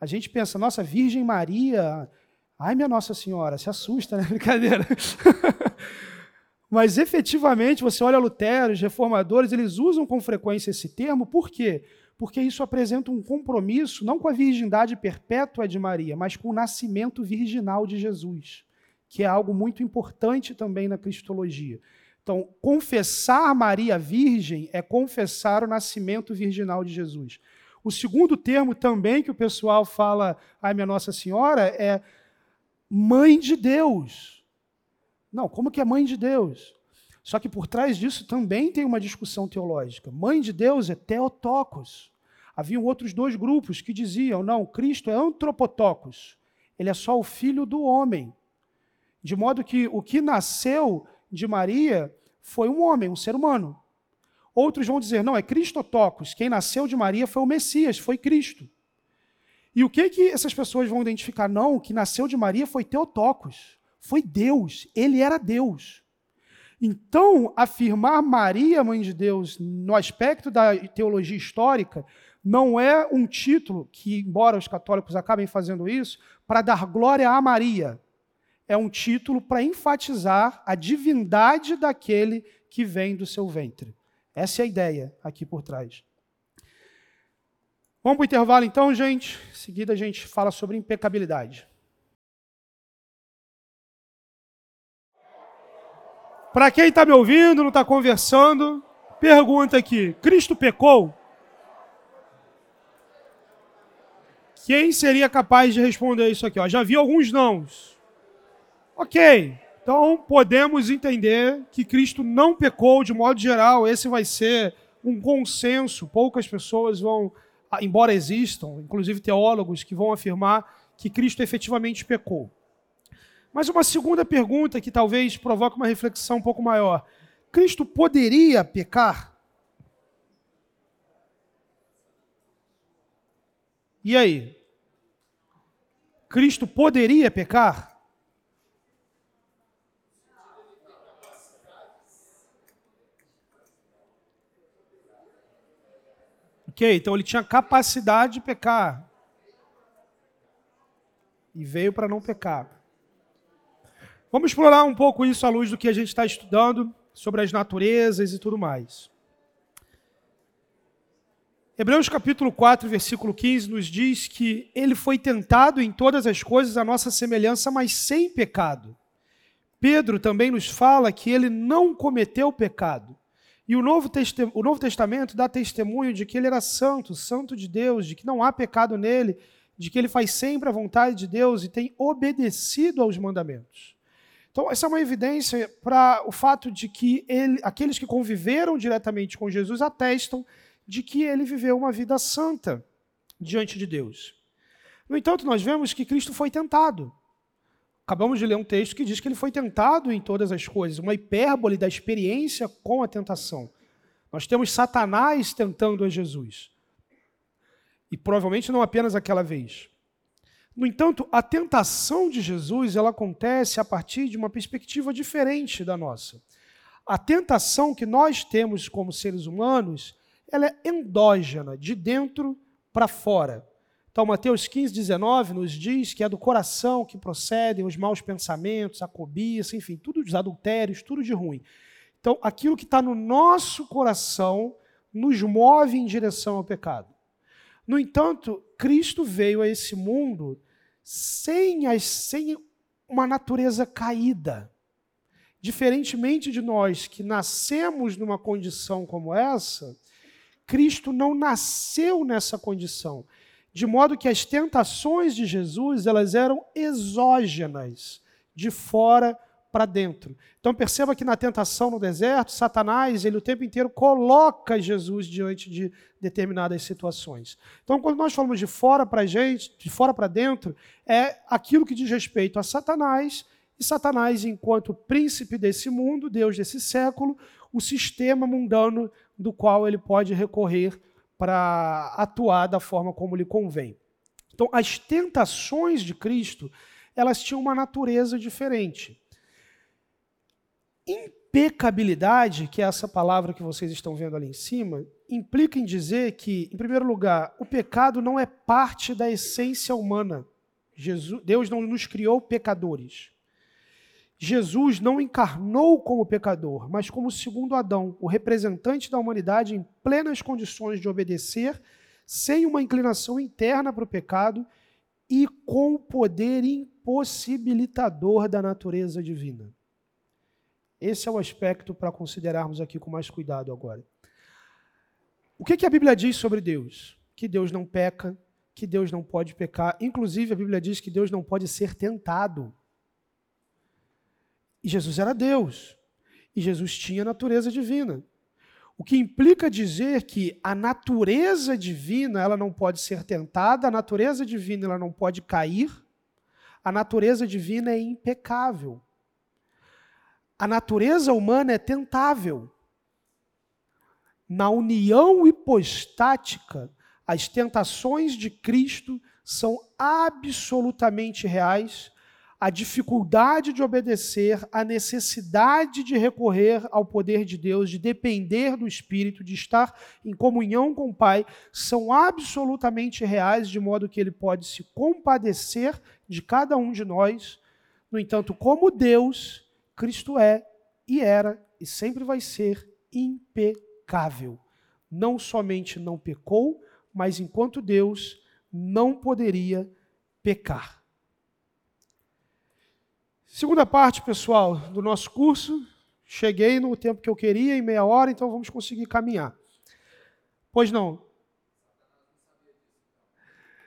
a gente pensa, nossa, Virgem Maria, ai minha Nossa Senhora, se assusta, né? Brincadeira. Mas efetivamente, você olha Lutero, os reformadores, eles usam com frequência esse termo, por quê? Porque isso apresenta um compromisso não com a virgindade perpétua de Maria, mas com o nascimento virginal de Jesus, que é algo muito importante também na cristologia. Então, confessar Maria Virgem é confessar o nascimento virginal de Jesus. O segundo termo também que o pessoal fala, ai minha Nossa Senhora, é mãe de Deus. Não, como que é mãe de Deus? Só que por trás disso também tem uma discussão teológica. Mãe de Deus é Theotokos. Haviam outros dois grupos que diziam, não, Cristo é Antropotokos. Ele é só o filho do homem. De modo que o que nasceu de Maria foi um homem, um ser humano. Outros vão dizer, não, é Cristotocos. Quem nasceu de Maria foi o Messias, foi Cristo. E o que que essas pessoas vão identificar? Não, o que nasceu de Maria foi Teotocos. Foi Deus. Ele era Deus. Então, afirmar Maria, mãe de Deus, no aspecto da teologia histórica, não é um título que, embora os católicos acabem fazendo isso, para dar glória a Maria é um título para enfatizar a divindade daquele que vem do seu ventre. Essa é a ideia aqui por trás. Vamos para o intervalo então, gente. Em seguida a gente fala sobre impecabilidade. Para quem está me ouvindo, não está conversando, pergunta aqui: Cristo pecou? Quem seria capaz de responder isso aqui? Ó, já vi alguns nãos. Ok, então podemos entender que Cristo não pecou de modo geral, esse vai ser um consenso. Poucas pessoas vão, ah, embora existam, inclusive teólogos, que vão afirmar que Cristo efetivamente pecou. Mas uma segunda pergunta que talvez provoque uma reflexão um pouco maior: Cristo poderia pecar? E aí? Cristo poderia pecar? Ok, então ele tinha capacidade de pecar. E veio para não pecar. Vamos explorar um pouco isso à luz do que a gente está estudando sobre as naturezas e tudo mais. Hebreus capítulo 4, versículo 15 nos diz que ele foi tentado em todas as coisas a nossa semelhança, mas sem pecado. Pedro também nos fala que ele não cometeu pecado. E o Novo, o Novo Testamento dá testemunho de que ele era santo, santo de Deus, de que não há pecado nele, de que ele faz sempre a vontade de Deus e tem obedecido aos mandamentos. Então, essa é uma evidência para o fato de que ele, aqueles que conviveram diretamente com Jesus atestam de que ele viveu uma vida santa diante de Deus. No entanto, nós vemos que Cristo foi tentado. Acabamos de ler um texto que diz que ele foi tentado em todas as coisas, uma hipérbole da experiência com a tentação. Nós temos Satanás tentando a Jesus. E provavelmente não apenas aquela vez. No entanto, a tentação de Jesus ela acontece a partir de uma perspectiva diferente da nossa. A tentação que nós temos como seres humanos, ela é endógena, de dentro para fora. Então, Mateus 15, 19 nos diz que é do coração que procedem os maus pensamentos, a cobiça, enfim, tudo dos adultérios, tudo de ruim. Então, aquilo que está no nosso coração nos move em direção ao pecado. No entanto, Cristo veio a esse mundo sem, as, sem uma natureza caída. Diferentemente de nós que nascemos numa condição como essa, Cristo não nasceu nessa condição de modo que as tentações de Jesus elas eram exógenas, de fora para dentro. Então perceba que na tentação no deserto, Satanás, ele o tempo inteiro coloca Jesus diante de determinadas situações. Então quando nós falamos de fora para gente, de fora para dentro, é aquilo que diz respeito a Satanás, e Satanás enquanto príncipe desse mundo, Deus desse século, o sistema mundano do qual ele pode recorrer para atuar da forma como lhe convém. Então, as tentações de Cristo, elas tinham uma natureza diferente. Impecabilidade, que é essa palavra que vocês estão vendo ali em cima, implica em dizer que, em primeiro lugar, o pecado não é parte da essência humana. Jesus, Deus não nos criou pecadores. Jesus não encarnou como pecador, mas como segundo Adão, o representante da humanidade em plenas condições de obedecer, sem uma inclinação interna para o pecado e com o poder impossibilitador da natureza divina. Esse é o aspecto para considerarmos aqui com mais cuidado agora. O que, que a Bíblia diz sobre Deus? Que Deus não peca, que Deus não pode pecar. Inclusive, a Bíblia diz que Deus não pode ser tentado. E Jesus era Deus. E Jesus tinha natureza divina. O que implica dizer que a natureza divina ela não pode ser tentada, a natureza divina ela não pode cair, a natureza divina é impecável. A natureza humana é tentável. Na união hipostática, as tentações de Cristo são absolutamente reais a dificuldade de obedecer, a necessidade de recorrer ao poder de Deus, de depender do Espírito, de estar em comunhão com o Pai, são absolutamente reais, de modo que Ele pode se compadecer de cada um de nós. No entanto, como Deus, Cristo é e era e sempre vai ser impecável. Não somente não pecou, mas enquanto Deus não poderia pecar. Segunda parte, pessoal, do nosso curso. Cheguei no tempo que eu queria, em meia hora, então vamos conseguir caminhar. Pois não?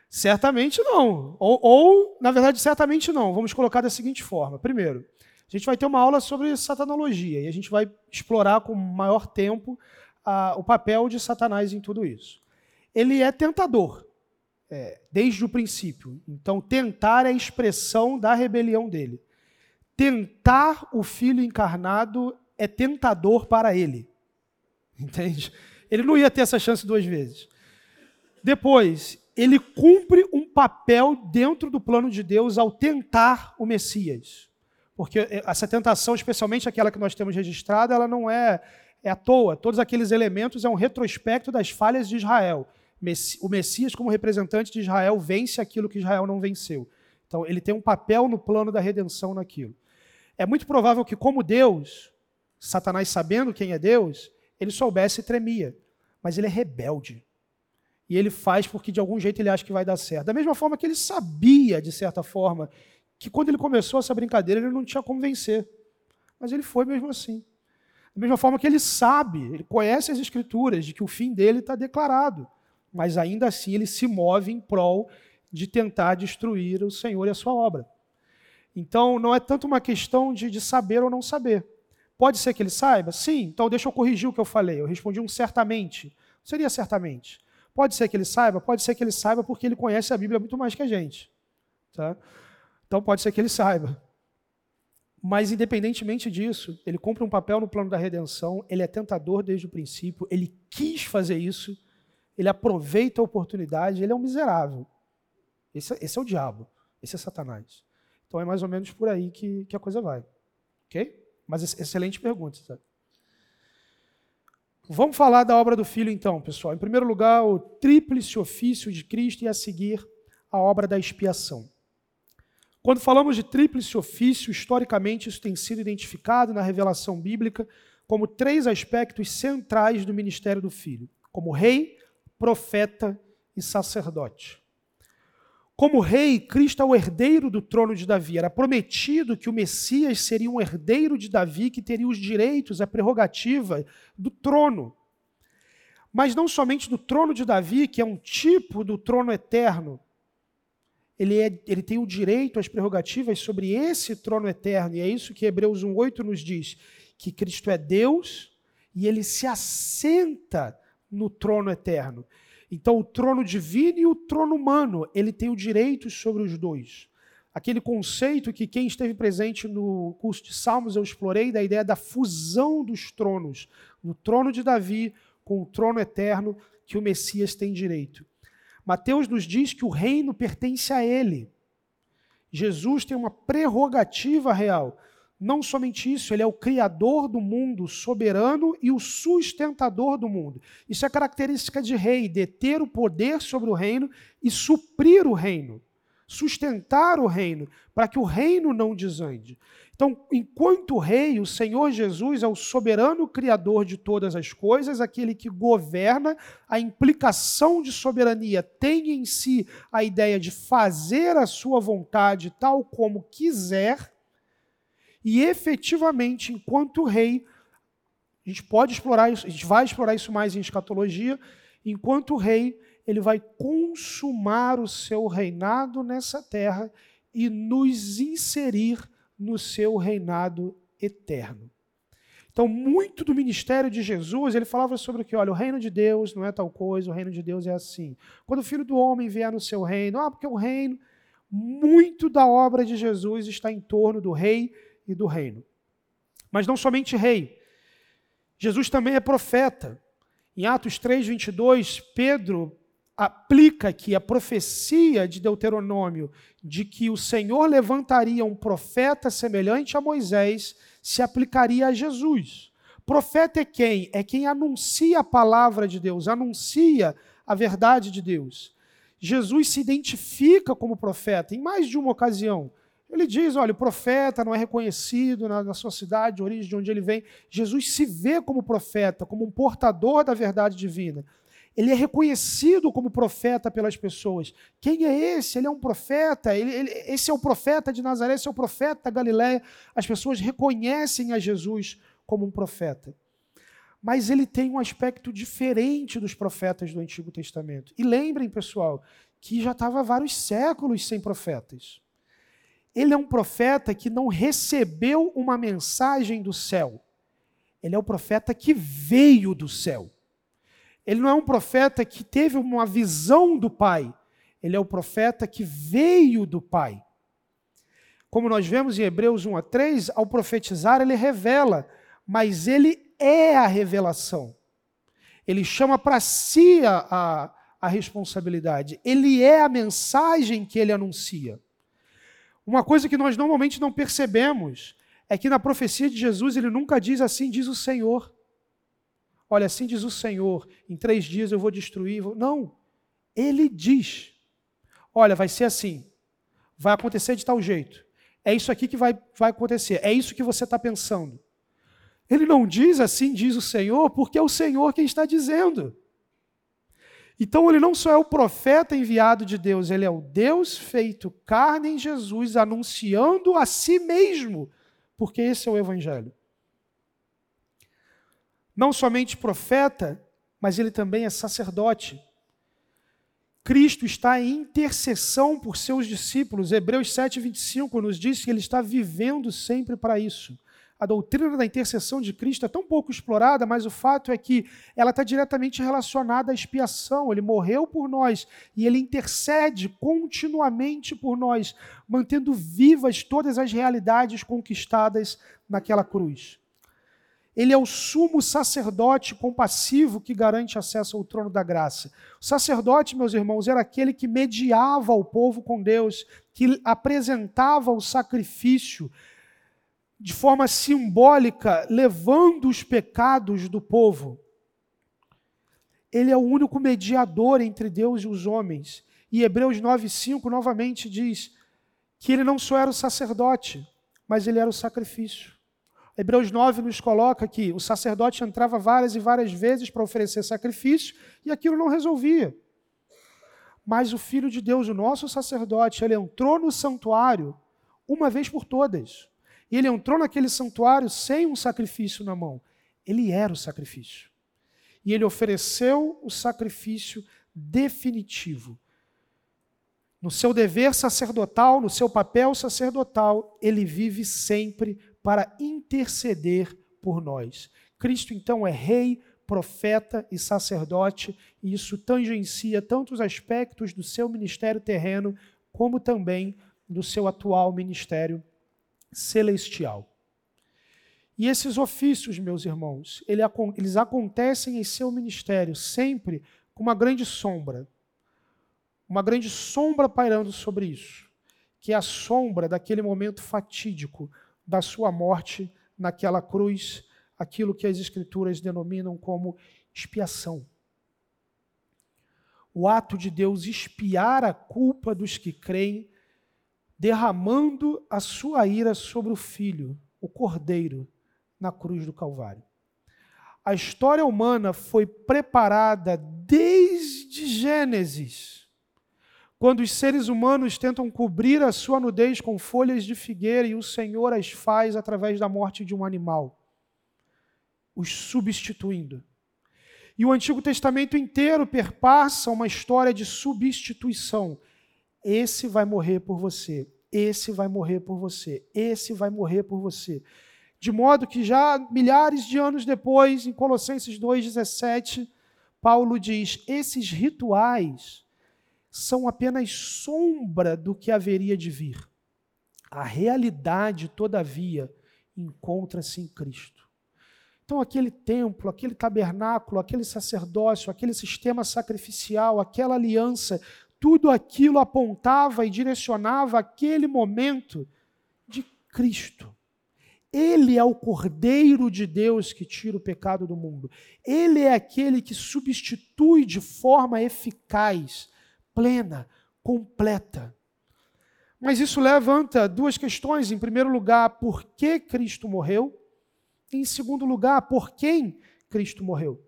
Certamente não. Ou, ou, na verdade, certamente não. Vamos colocar da seguinte forma. Primeiro, a gente vai ter uma aula sobre satanologia e a gente vai explorar com maior tempo o papel de Satanás em tudo isso. Ele é tentador, é, desde o princípio. Então, tentar é a expressão da rebelião dele tentar o filho encarnado é tentador para ele. Entende? Ele não ia ter essa chance duas vezes. Depois, ele cumpre um papel dentro do plano de Deus ao tentar o Messias. Porque essa tentação, especialmente aquela que nós temos registrada, ela não é, é à toa. Todos aqueles elementos é um retrospecto das falhas de Israel. O Messias, como representante de Israel, vence aquilo que Israel não venceu. Então, ele tem um papel no plano da redenção naquilo. É muito provável que, como Deus, Satanás sabendo quem é Deus, ele soubesse e tremia. Mas ele é rebelde e ele faz porque de algum jeito ele acha que vai dar certo. Da mesma forma que ele sabia, de certa forma, que quando ele começou essa brincadeira ele não tinha como vencer. Mas ele foi mesmo assim. Da mesma forma que ele sabe, ele conhece as escrituras de que o fim dele está declarado. Mas ainda assim ele se move em prol de tentar destruir o Senhor e a sua obra. Então não é tanto uma questão de, de saber ou não saber. Pode ser que ele saiba? Sim, então deixa eu corrigir o que eu falei. Eu respondi um certamente. Seria certamente. Pode ser que ele saiba? Pode ser que ele saiba porque ele conhece a Bíblia muito mais que a gente. Tá? Então pode ser que ele saiba. Mas, independentemente disso, ele cumpre um papel no plano da redenção, ele é tentador desde o princípio, ele quis fazer isso, ele aproveita a oportunidade, ele é um miserável. Esse, esse é o diabo, esse é Satanás. Então é mais ou menos por aí que, que a coisa vai. Ok? Mas excelente pergunta. Sabe? Vamos falar da obra do Filho, então, pessoal. Em primeiro lugar, o tríplice ofício de Cristo e a seguir a obra da expiação. Quando falamos de tríplice ofício, historicamente isso tem sido identificado na revelação bíblica como três aspectos centrais do ministério do Filho: como rei, profeta e sacerdote. Como rei, Cristo é o herdeiro do trono de Davi. Era prometido que o Messias seria um herdeiro de Davi que teria os direitos, a prerrogativa do trono. Mas não somente do trono de Davi, que é um tipo do trono eterno. Ele, é, ele tem o direito, as prerrogativas sobre esse trono eterno. E é isso que Hebreus 1,8 nos diz: que Cristo é Deus e ele se assenta no trono eterno. Então, o trono divino e o trono humano, ele tem o direito sobre os dois. Aquele conceito que quem esteve presente no curso de Salmos eu explorei, da ideia da fusão dos tronos, no trono de Davi com o trono eterno que o Messias tem direito. Mateus nos diz que o reino pertence a ele. Jesus tem uma prerrogativa real. Não somente isso, ele é o criador do mundo, soberano e o sustentador do mundo. Isso é característica de rei, deter o poder sobre o reino e suprir o reino, sustentar o reino, para que o reino não desande. Então, enquanto rei, o Senhor Jesus é o soberano criador de todas as coisas, aquele que governa, a implicação de soberania tem em si a ideia de fazer a sua vontade tal como quiser e efetivamente, enquanto rei, a gente pode explorar isso, a gente vai explorar isso mais em escatologia, enquanto rei, ele vai consumar o seu reinado nessa terra e nos inserir no seu reinado eterno. Então, muito do ministério de Jesus, ele falava sobre o que? Olha, o reino de Deus não é tal coisa, o reino de Deus é assim. Quando o filho do homem vier no seu reino, ah, porque o reino, muito da obra de Jesus está em torno do rei e do reino. Mas não somente rei, Jesus também é profeta. Em Atos 3, 22, Pedro aplica aqui a profecia de Deuteronômio de que o Senhor levantaria um profeta semelhante a Moisés, se aplicaria a Jesus. Profeta é quem? É quem anuncia a palavra de Deus, anuncia a verdade de Deus. Jesus se identifica como profeta em mais de uma ocasião. Ele diz: olha, o profeta não é reconhecido na, na, sua cidade, origem de onde ele vem. Jesus se vê como profeta, como um portador da verdade divina. Ele é reconhecido como profeta pelas pessoas. Quem é esse? Ele é um profeta. Ele, ele, esse é o profeta de Nazaré, esse é o profeta da Galiléia. As pessoas reconhecem a Jesus como um profeta. Mas ele tem um aspecto diferente dos profetas do Antigo Testamento. E lembrem, pessoal, que já estava vários séculos sem profetas. Ele é um profeta que não recebeu uma mensagem do céu. Ele é o profeta que veio do céu. Ele não é um profeta que teve uma visão do Pai. Ele é o profeta que veio do Pai. Como nós vemos em Hebreus 1 a 3, ao profetizar ele revela, mas ele é a revelação. Ele chama para si a, a, a responsabilidade. Ele é a mensagem que ele anuncia. Uma coisa que nós normalmente não percebemos é que na profecia de Jesus ele nunca diz assim, diz o Senhor. Olha, assim diz o Senhor, em três dias eu vou destruir. Não. Ele diz: olha, vai ser assim, vai acontecer de tal jeito. É isso aqui que vai, vai acontecer, é isso que você está pensando. Ele não diz assim, diz o Senhor, porque é o Senhor quem está dizendo. Então ele não só é o profeta enviado de Deus, ele é o Deus feito carne em Jesus, anunciando a si mesmo, porque esse é o Evangelho. Não somente profeta, mas ele também é sacerdote. Cristo está em intercessão por seus discípulos. Hebreus 7, 25 nos diz que ele está vivendo sempre para isso a doutrina da intercessão de Cristo é tão pouco explorada, mas o fato é que ela está diretamente relacionada à expiação. Ele morreu por nós e ele intercede continuamente por nós, mantendo vivas todas as realidades conquistadas naquela cruz. Ele é o sumo sacerdote compassivo que garante acesso ao trono da graça. O sacerdote, meus irmãos, era aquele que mediava o povo com Deus, que apresentava o sacrifício, de forma simbólica, levando os pecados do povo. Ele é o único mediador entre Deus e os homens. E Hebreus 9,5 novamente diz que ele não só era o sacerdote, mas ele era o sacrifício. Hebreus 9 nos coloca que o sacerdote entrava várias e várias vezes para oferecer sacrifício e aquilo não resolvia. Mas o Filho de Deus, o nosso sacerdote, ele entrou no santuário uma vez por todas. E ele entrou naquele santuário sem um sacrifício na mão. Ele era o sacrifício. E ele ofereceu o sacrifício definitivo. No seu dever sacerdotal, no seu papel sacerdotal, ele vive sempre para interceder por nós. Cristo, então, é rei, profeta e sacerdote, e isso tangencia tanto os aspectos do seu ministério terreno, como também do seu atual ministério celestial. E esses ofícios, meus irmãos, eles acontecem em seu ministério sempre com uma grande sombra. Uma grande sombra pairando sobre isso, que é a sombra daquele momento fatídico da sua morte naquela cruz, aquilo que as Escrituras denominam como expiação. O ato de Deus expiar a culpa dos que creem derramando a sua ira sobre o filho, o cordeiro, na cruz do Calvário. A história humana foi preparada desde Gênesis, quando os seres humanos tentam cobrir a sua nudez com folhas de figueira e o Senhor as faz através da morte de um animal, os substituindo. E o Antigo Testamento inteiro perpassa uma história de substituição. Esse vai morrer por você, esse vai morrer por você, esse vai morrer por você. De modo que já milhares de anos depois, em Colossenses 2,17, Paulo diz: esses rituais são apenas sombra do que haveria de vir. A realidade, todavia, encontra-se em Cristo. Então, aquele templo, aquele tabernáculo, aquele sacerdócio, aquele sistema sacrificial, aquela aliança tudo aquilo apontava e direcionava aquele momento de Cristo. Ele é o Cordeiro de Deus que tira o pecado do mundo. Ele é aquele que substitui de forma eficaz, plena, completa. Mas isso levanta duas questões. Em primeiro lugar, por que Cristo morreu? Em segundo lugar, por quem Cristo morreu?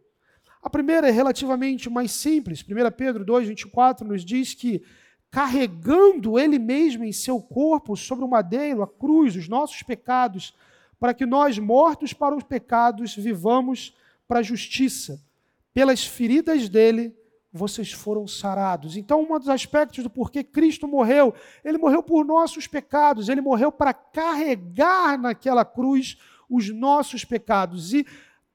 A primeira é relativamente mais simples. 1 Pedro 2, 24 nos diz que, carregando Ele mesmo em seu corpo sobre o madeiro, a cruz, os nossos pecados, para que nós, mortos para os pecados, vivamos para a justiça. Pelas feridas dele, vocês foram sarados. Então, um dos aspectos do porquê Cristo morreu, ele morreu por nossos pecados, ele morreu para carregar naquela cruz os nossos pecados. E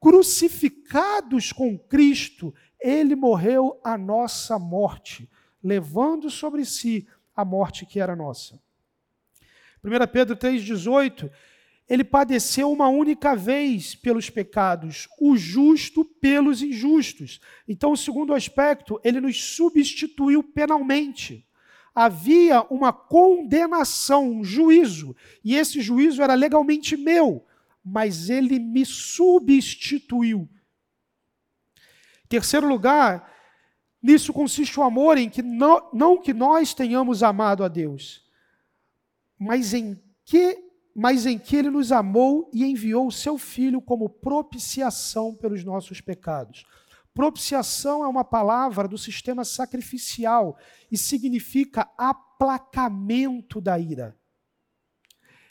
crucificados com Cristo, ele morreu a nossa morte, levando sobre si a morte que era nossa. 1 Pedro 3,18, ele padeceu uma única vez pelos pecados, o justo pelos injustos. Então, o segundo aspecto, ele nos substituiu penalmente. Havia uma condenação, um juízo, e esse juízo era legalmente meu, mas ele me substituiu. Terceiro lugar, nisso consiste o amor em que não, não que nós tenhamos amado a Deus, mas em que mas em que ele nos amou e enviou o seu filho como propiciação pelos nossos pecados. Propiciação é uma palavra do sistema sacrificial e significa aplacamento da ira.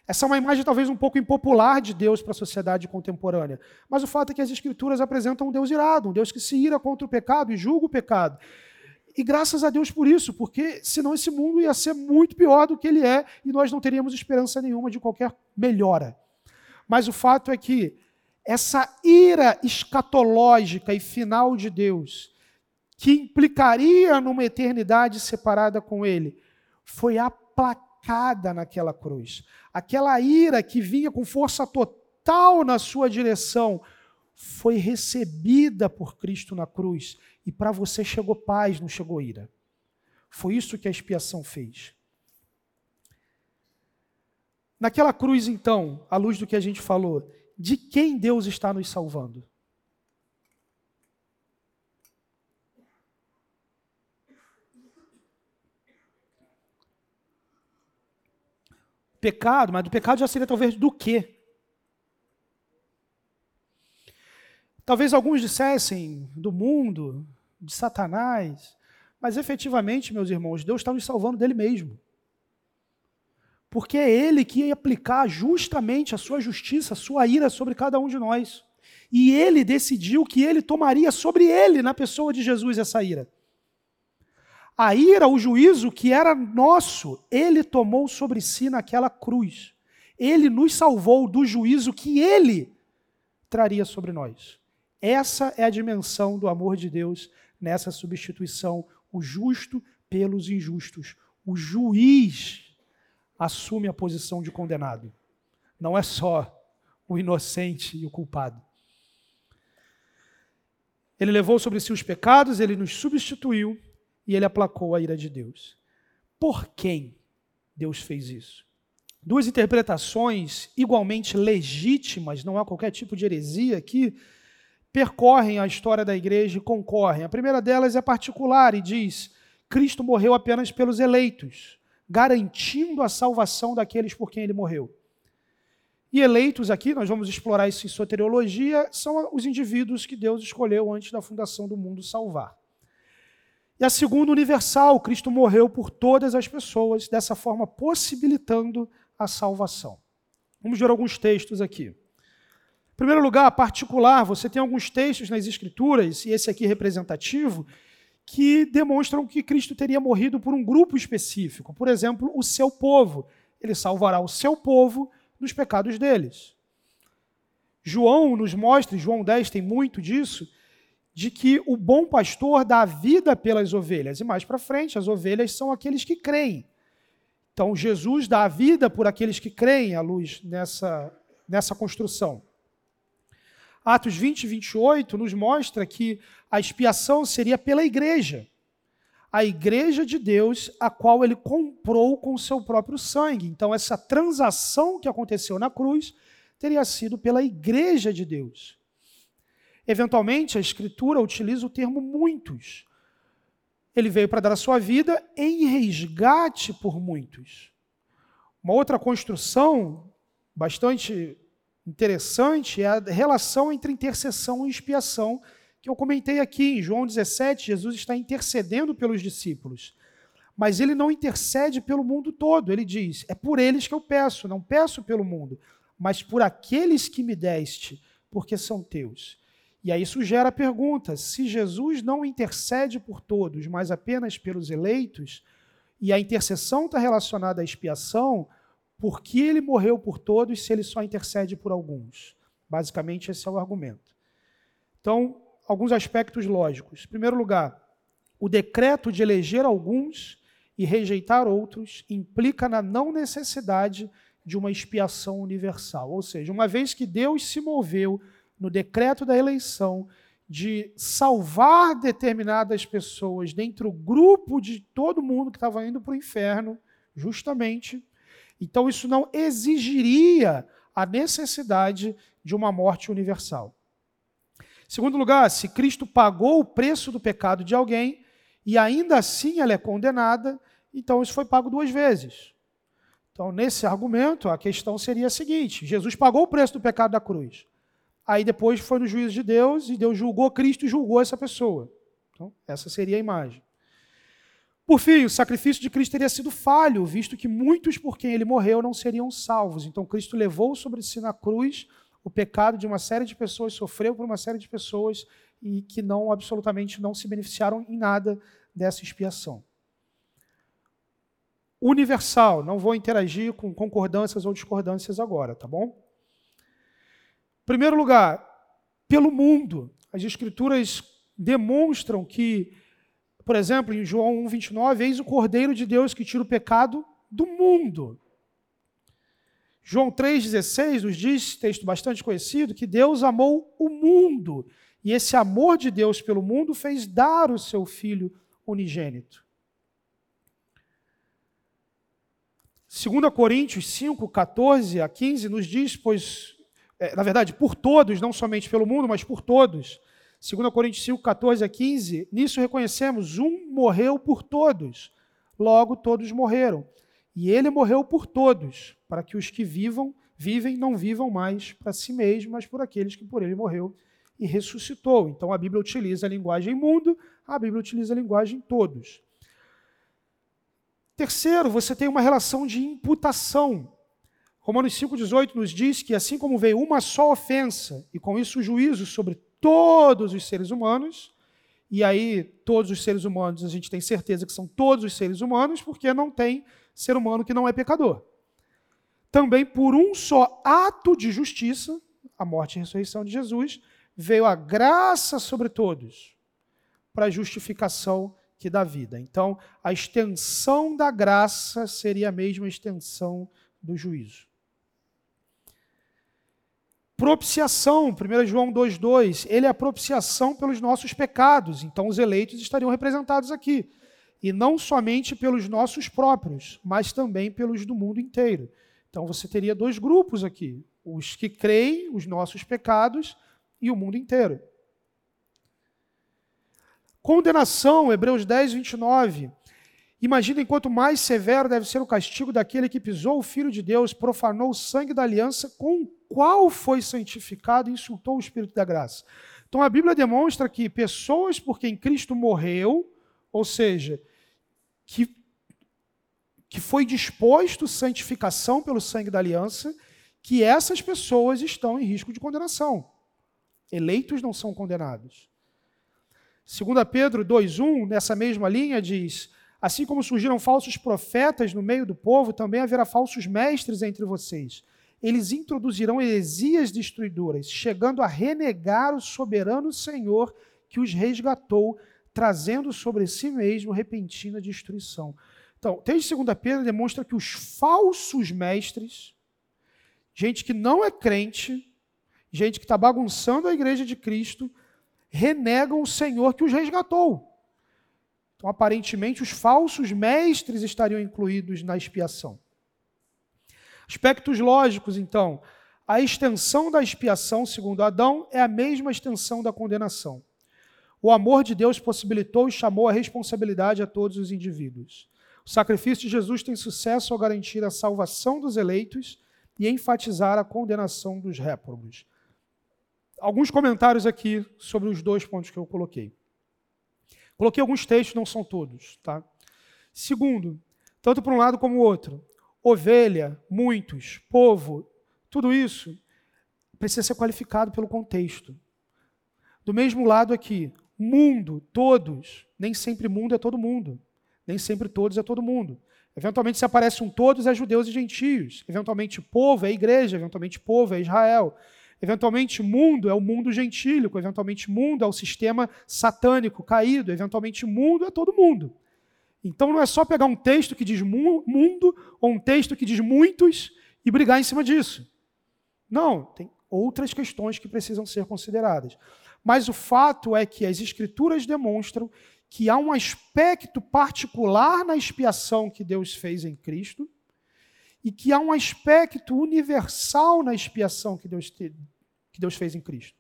Essa é uma imagem talvez um pouco impopular de Deus para a sociedade contemporânea, mas o fato é que as Escrituras apresentam um Deus irado, um Deus que se ira contra o pecado e julga o pecado. E graças a Deus por isso, porque senão esse mundo ia ser muito pior do que ele é e nós não teríamos esperança nenhuma de qualquer melhora. Mas o fato é que essa ira escatológica e final de Deus, que implicaria numa eternidade separada com Ele, foi aplacada naquela cruz. Aquela ira que vinha com força total na sua direção foi recebida por Cristo na cruz e para você chegou paz, não chegou ira. Foi isso que a expiação fez. Naquela cruz, então, à luz do que a gente falou, de quem Deus está nos salvando? Pecado, mas do pecado já seria talvez do quê? Talvez alguns dissessem do mundo, de Satanás, mas efetivamente, meus irmãos, Deus está nos salvando dele mesmo. Porque é ele que ia aplicar justamente a sua justiça, a sua ira sobre cada um de nós. E ele decidiu que ele tomaria sobre ele, na pessoa de Jesus, essa ira. A ira, o juízo que era nosso, ele tomou sobre si naquela cruz. Ele nos salvou do juízo que ele traria sobre nós. Essa é a dimensão do amor de Deus nessa substituição, o justo pelos injustos. O juiz assume a posição de condenado. Não é só o inocente e o culpado. Ele levou sobre si os pecados, ele nos substituiu e ele aplacou a ira de Deus. Por quem Deus fez isso? Duas interpretações igualmente legítimas, não há qualquer tipo de heresia aqui, percorrem a história da igreja e concorrem. A primeira delas é particular e diz: Cristo morreu apenas pelos eleitos, garantindo a salvação daqueles por quem ele morreu. E eleitos aqui, nós vamos explorar isso em soteriologia, são os indivíduos que Deus escolheu antes da fundação do mundo salvar. E a segunda, universal, Cristo morreu por todas as pessoas, dessa forma possibilitando a salvação. Vamos ver alguns textos aqui. Em primeiro lugar, particular, você tem alguns textos nas Escrituras, e esse aqui representativo, que demonstram que Cristo teria morrido por um grupo específico. Por exemplo, o seu povo. Ele salvará o seu povo dos pecados deles. João nos mostra, João 10 tem muito disso, de que o bom pastor dá vida pelas ovelhas. E mais para frente, as ovelhas são aqueles que creem. Então, Jesus dá a vida por aqueles que creem à luz nessa, nessa construção. Atos 20 e 28 nos mostra que a expiação seria pela igreja. A igreja de Deus, a qual ele comprou com o seu próprio sangue. Então, essa transação que aconteceu na cruz teria sido pela igreja de Deus. Eventualmente, a Escritura utiliza o termo muitos. Ele veio para dar a sua vida em resgate por muitos. Uma outra construção bastante interessante é a relação entre intercessão e expiação, que eu comentei aqui em João 17, Jesus está intercedendo pelos discípulos. Mas ele não intercede pelo mundo todo, ele diz: é por eles que eu peço, não peço pelo mundo, mas por aqueles que me deste, porque são teus. E aí isso gera a pergunta: se Jesus não intercede por todos, mas apenas pelos eleitos, e a intercessão está relacionada à expiação, por que ele morreu por todos se ele só intercede por alguns? Basicamente, esse é o argumento. Então, alguns aspectos lógicos. Em primeiro lugar, o decreto de eleger alguns e rejeitar outros implica na não necessidade de uma expiação universal. Ou seja, uma vez que Deus se moveu no decreto da eleição de salvar determinadas pessoas dentro do grupo de todo mundo que estava indo para o inferno, justamente, então isso não exigiria a necessidade de uma morte universal. Segundo lugar, se Cristo pagou o preço do pecado de alguém e ainda assim ela é condenada, então isso foi pago duas vezes. Então, nesse argumento, a questão seria a seguinte: Jesus pagou o preço do pecado da cruz. Aí depois foi no juízo de Deus e Deus julgou Cristo e julgou essa pessoa. Então, essa seria a imagem. Por fim, o sacrifício de Cristo teria sido falho, visto que muitos por quem ele morreu não seriam salvos. Então, Cristo levou sobre si na cruz o pecado de uma série de pessoas, sofreu por uma série de pessoas e que não absolutamente não se beneficiaram em nada dessa expiação. Universal, não vou interagir com concordâncias ou discordâncias agora, tá bom? Primeiro lugar, pelo mundo. As escrituras demonstram que, por exemplo, em João 1:29, eis o Cordeiro de Deus que tira o pecado do mundo. João 3,16 nos diz, texto bastante conhecido, que Deus amou o mundo. E esse amor de Deus pelo mundo fez dar o seu Filho unigênito. 2 Coríntios 5, 14 a 15 nos diz, pois, é, na verdade, por todos, não somente pelo mundo, mas por todos. 2 Coríntios 5, 14 a 15, nisso reconhecemos: um morreu por todos, logo todos morreram. E ele morreu por todos, para que os que vivam, vivem, não vivam mais para si mesmos, mas por aqueles que por ele morreu e ressuscitou. Então a Bíblia utiliza a linguagem mundo, a Bíblia utiliza a linguagem todos. Terceiro, você tem uma relação de imputação. Romanos 5,18 nos diz que assim como veio uma só ofensa, e com isso o juízo sobre todos os seres humanos, e aí todos os seres humanos a gente tem certeza que são todos os seres humanos, porque não tem ser humano que não é pecador. Também por um só ato de justiça, a morte e a ressurreição de Jesus, veio a graça sobre todos, para a justificação que dá vida. Então, a extensão da graça seria a mesma extensão do juízo. Propiciação, 1 João 2,2, ele é a propiciação pelos nossos pecados. Então, os eleitos estariam representados aqui e não somente pelos nossos próprios, mas também pelos do mundo inteiro. Então você teria dois grupos aqui: os que creem os nossos pecados e o mundo inteiro. Condenação, Hebreus 10, 29. Imaginem quanto mais severo deve ser o castigo daquele que pisou o Filho de Deus, profanou o sangue da aliança com qual foi santificado insultou o Espírito da graça. Então a Bíblia demonstra que pessoas por quem Cristo morreu, ou seja, que, que foi disposto santificação pelo sangue da aliança, que essas pessoas estão em risco de condenação. Eleitos não são condenados. 2 Pedro 2,1, nessa mesma linha, diz: Assim como surgiram falsos profetas no meio do povo, também haverá falsos mestres entre vocês. Eles introduzirão heresias destruidoras, chegando a renegar o soberano Senhor que os resgatou trazendo sobre si mesmo repentina destruição. Então, texto de 2 Pedro demonstra que os falsos mestres, gente que não é crente, gente que está bagunçando a igreja de Cristo, renegam o Senhor que os resgatou. Então, aparentemente, os falsos mestres estariam incluídos na expiação. Aspectos lógicos, então. A extensão da expiação, segundo Adão, é a mesma extensão da condenação. O amor de Deus possibilitou e chamou a responsabilidade a todos os indivíduos. O sacrifício de Jesus tem sucesso ao garantir a salvação dos eleitos e enfatizar a condenação dos réprobos. Alguns comentários aqui sobre os dois pontos que eu coloquei. Coloquei alguns textos, não são todos. Tá? Segundo, tanto para um lado como o outro, ovelha, muitos, povo, tudo isso precisa ser qualificado pelo contexto. Do mesmo lado aqui, mundo, todos. Nem sempre mundo é todo mundo. Nem sempre todos é todo mundo. Eventualmente, se aparece um todos, é judeus e gentios. Eventualmente, povo é igreja. Eventualmente, povo é Israel. Eventualmente, mundo é o mundo gentílico. Eventualmente, mundo é o sistema satânico caído. Eventualmente, mundo é todo mundo. Então, não é só pegar um texto que diz mundo ou um texto que diz muitos e brigar em cima disso. Não, tem outras questões que precisam ser consideradas. Mas o fato é que as Escrituras demonstram que há um aspecto particular na expiação que Deus fez em Cristo e que há um aspecto universal na expiação que Deus, te, que Deus fez em Cristo.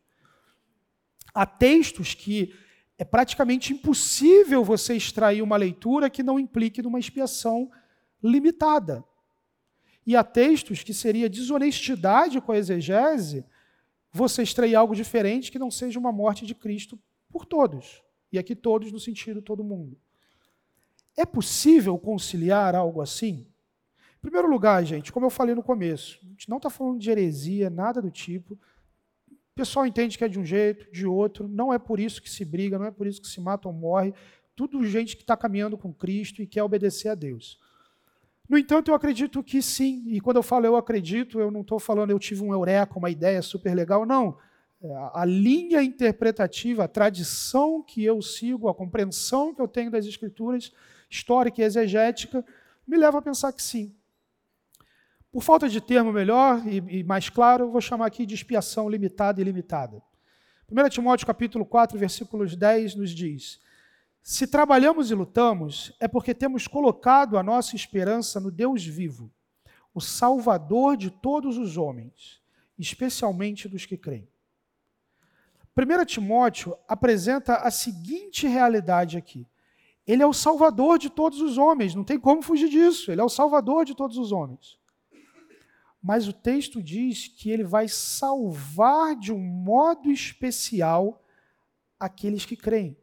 Há textos que é praticamente impossível você extrair uma leitura que não implique numa expiação limitada. E há textos que seria desonestidade com a exegese você extrair algo diferente que não seja uma morte de Cristo por todos. E aqui todos no sentido todo mundo. É possível conciliar algo assim? Em primeiro lugar, gente, como eu falei no começo, a gente não está falando de heresia, nada do tipo. O pessoal entende que é de um jeito, de outro, não é por isso que se briga, não é por isso que se mata ou morre. Tudo gente que está caminhando com Cristo e quer obedecer a Deus. No entanto, eu acredito que sim, e quando eu falo eu acredito, eu não estou falando eu tive um eureka, uma ideia super legal, não. É, a linha interpretativa, a tradição que eu sigo, a compreensão que eu tenho das escrituras, histórica e exegética, me leva a pensar que sim. Por falta de termo melhor e, e mais claro, eu vou chamar aqui de expiação limitada e limitada. 1 Timóteo capítulo 4, versículos 10 nos diz: se trabalhamos e lutamos, é porque temos colocado a nossa esperança no Deus vivo, o Salvador de todos os homens, especialmente dos que creem. 1 Timóteo apresenta a seguinte realidade aqui. Ele é o Salvador de todos os homens, não tem como fugir disso, ele é o Salvador de todos os homens. Mas o texto diz que ele vai salvar de um modo especial aqueles que creem.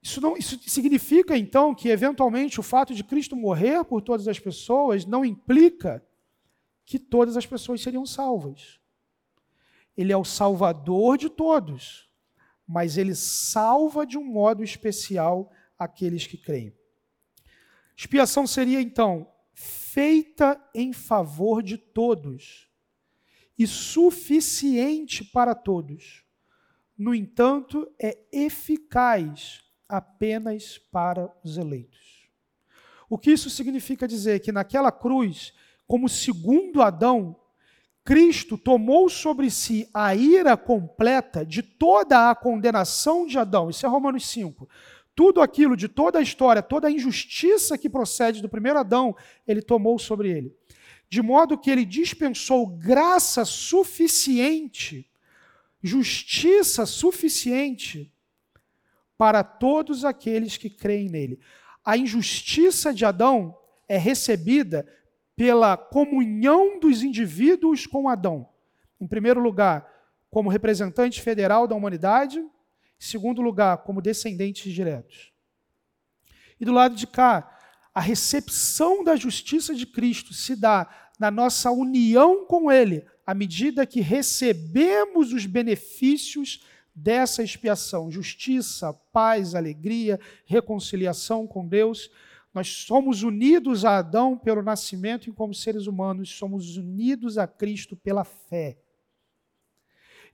Isso, não, isso significa, então, que, eventualmente, o fato de Cristo morrer por todas as pessoas não implica que todas as pessoas seriam salvas. Ele é o salvador de todos, mas ele salva de um modo especial aqueles que creem. Expiação seria, então, feita em favor de todos e suficiente para todos. No entanto, é eficaz apenas para os eleitos. O que isso significa dizer? Que naquela cruz, como segundo Adão, Cristo tomou sobre si a ira completa de toda a condenação de Adão. Isso é Romanos 5. Tudo aquilo de toda a história, toda a injustiça que procede do primeiro Adão, ele tomou sobre ele. De modo que ele dispensou graça suficiente, justiça suficiente para todos aqueles que creem nele. A injustiça de Adão é recebida pela comunhão dos indivíduos com Adão. Em primeiro lugar, como representante federal da humanidade, em segundo lugar, como descendentes diretos. E do lado de cá, a recepção da justiça de Cristo se dá na nossa união com Ele, à medida que recebemos os benefícios dessa expiação, justiça, paz, alegria, reconciliação com Deus. Nós somos unidos a Adão pelo nascimento e, como seres humanos, somos unidos a Cristo pela fé.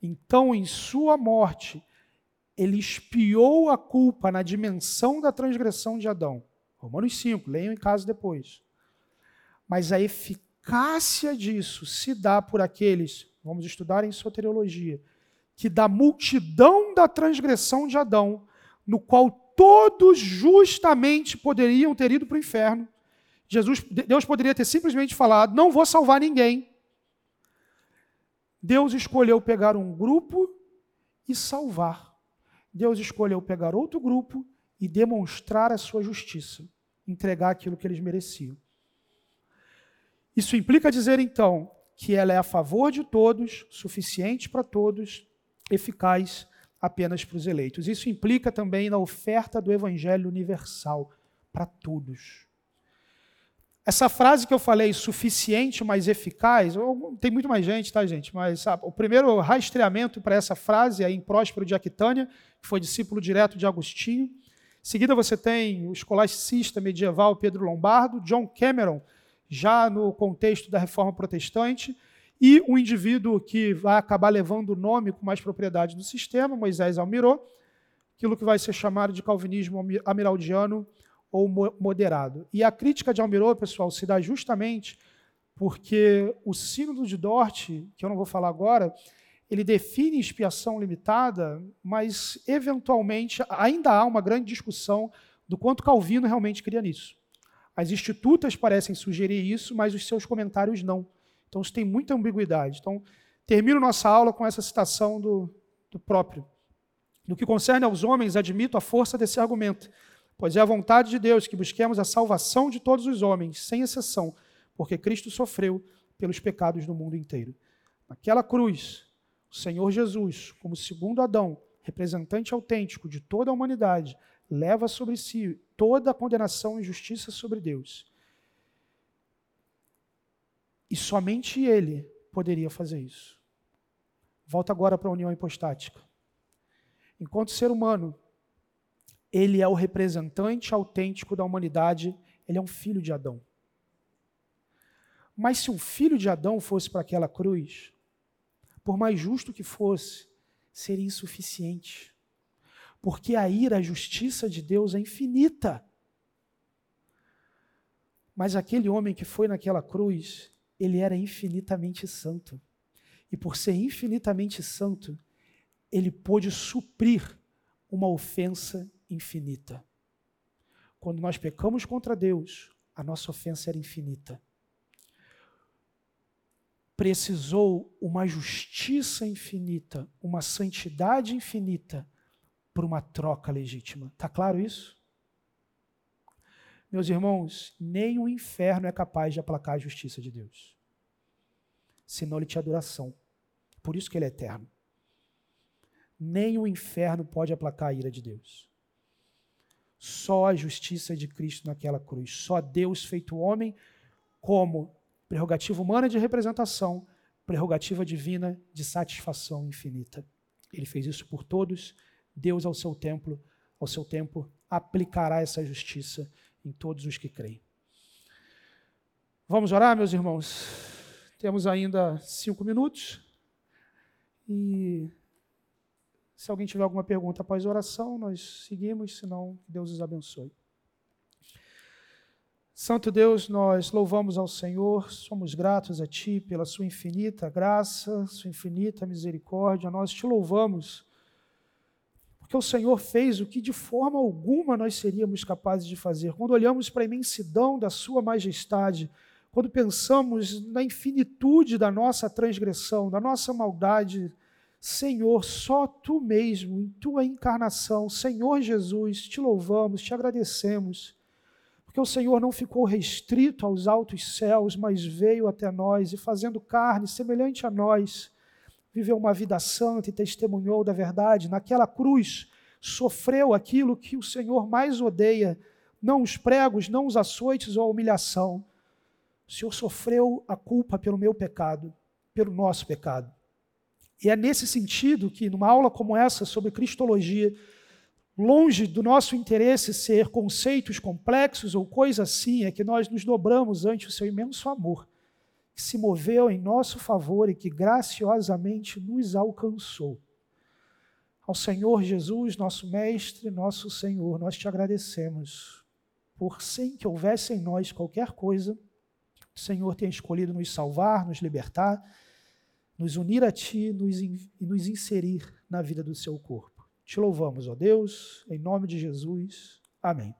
Então, em Sua morte, Ele expiou a culpa na dimensão da transgressão de Adão. Romanos 5, leiam em casa depois. Mas a eficácia disso se dá por aqueles, vamos estudar em soteriologia, que da multidão da transgressão de Adão, no qual todos justamente poderiam ter ido para o inferno, Jesus, Deus poderia ter simplesmente falado: não vou salvar ninguém. Deus escolheu pegar um grupo e salvar. Deus escolheu pegar outro grupo e demonstrar a sua justiça, entregar aquilo que eles mereciam. Isso implica dizer, então, que ela é a favor de todos, suficiente para todos, eficaz apenas para os eleitos. Isso implica também na oferta do evangelho universal para todos. Essa frase que eu falei, suficiente, mas eficaz, tem muito mais gente, tá, gente? Mas sabe, o primeiro rastreamento para essa frase é em Próspero de Aquitânia, que foi discípulo direto de Agostinho. Em seguida, você tem o escolastista medieval Pedro Lombardo, John Cameron, já no contexto da reforma protestante, e um indivíduo que vai acabar levando o nome com mais propriedade do sistema, Moisés Almiró, aquilo que vai ser chamado de calvinismo amiraldiano ou moderado. E a crítica de Almirô, pessoal, se dá justamente porque o sínodo de Dort, que eu não vou falar agora, ele define expiação limitada, mas eventualmente ainda há uma grande discussão do quanto Calvino realmente cria nisso. As institutas parecem sugerir isso, mas os seus comentários não. Então isso tem muita ambiguidade. Então, termino nossa aula com essa citação do, do próprio. No que concerne aos homens, admito a força desse argumento, pois é a vontade de Deus que busquemos a salvação de todos os homens, sem exceção, porque Cristo sofreu pelos pecados do mundo inteiro. Naquela cruz, o Senhor Jesus, como segundo Adão, representante autêntico de toda a humanidade, leva sobre si toda a condenação e justiça sobre Deus. E somente ele poderia fazer isso. Volta agora para a união hipostática. Enquanto ser humano, ele é o representante autêntico da humanidade, ele é um filho de Adão. Mas se o filho de Adão fosse para aquela cruz, por mais justo que fosse, seria insuficiente. Porque a ira, a justiça de Deus é infinita. Mas aquele homem que foi naquela cruz, ele era infinitamente santo. E por ser infinitamente santo, ele pôde suprir uma ofensa infinita. Quando nós pecamos contra Deus, a nossa ofensa era infinita. Precisou uma justiça infinita, uma santidade infinita por uma troca legítima. Está claro isso? Meus irmãos, nem o inferno é capaz de aplacar a justiça de Deus. Senão ele tinha adoração. Por isso que ele é eterno. Nem o inferno pode aplacar a ira de Deus. Só a justiça de Cristo naquela cruz. Só Deus feito homem como prerrogativa humana de representação, prerrogativa divina de satisfação infinita. Ele fez isso por todos Deus ao seu templo, ao seu tempo, aplicará essa justiça em todos os que creem. Vamos orar, meus irmãos? Temos ainda cinco minutos. E se alguém tiver alguma pergunta após a oração, nós seguimos, senão Deus os abençoe. Santo Deus, nós louvamos ao Senhor, somos gratos a Ti pela Sua infinita graça, Sua infinita misericórdia. Nós te louvamos porque o Senhor fez o que de forma alguma nós seríamos capazes de fazer. Quando olhamos para a imensidão da Sua majestade, quando pensamos na infinitude da nossa transgressão, da nossa maldade, Senhor, só Tu mesmo, em Tua encarnação, Senhor Jesus, te louvamos, te agradecemos, porque o Senhor não ficou restrito aos altos céus, mas veio até nós e, fazendo carne semelhante a nós, viveu uma vida santa e testemunhou da verdade. Naquela cruz, sofreu aquilo que o Senhor mais odeia, não os pregos, não os açoites ou a humilhação. O Senhor sofreu a culpa pelo meu pecado, pelo nosso pecado. E é nesse sentido que, numa aula como essa sobre Cristologia, longe do nosso interesse ser conceitos complexos ou coisa assim, é que nós nos dobramos ante o seu imenso amor que se moveu em nosso favor e que graciosamente nos alcançou. Ao Senhor Jesus, nosso Mestre, nosso Senhor, nós te agradecemos por, sem que houvesse em nós qualquer coisa, o Senhor tenha escolhido nos salvar, nos libertar, nos unir a Ti nos, e nos inserir na vida do Seu corpo. Te louvamos, ó Deus, em nome de Jesus. Amém.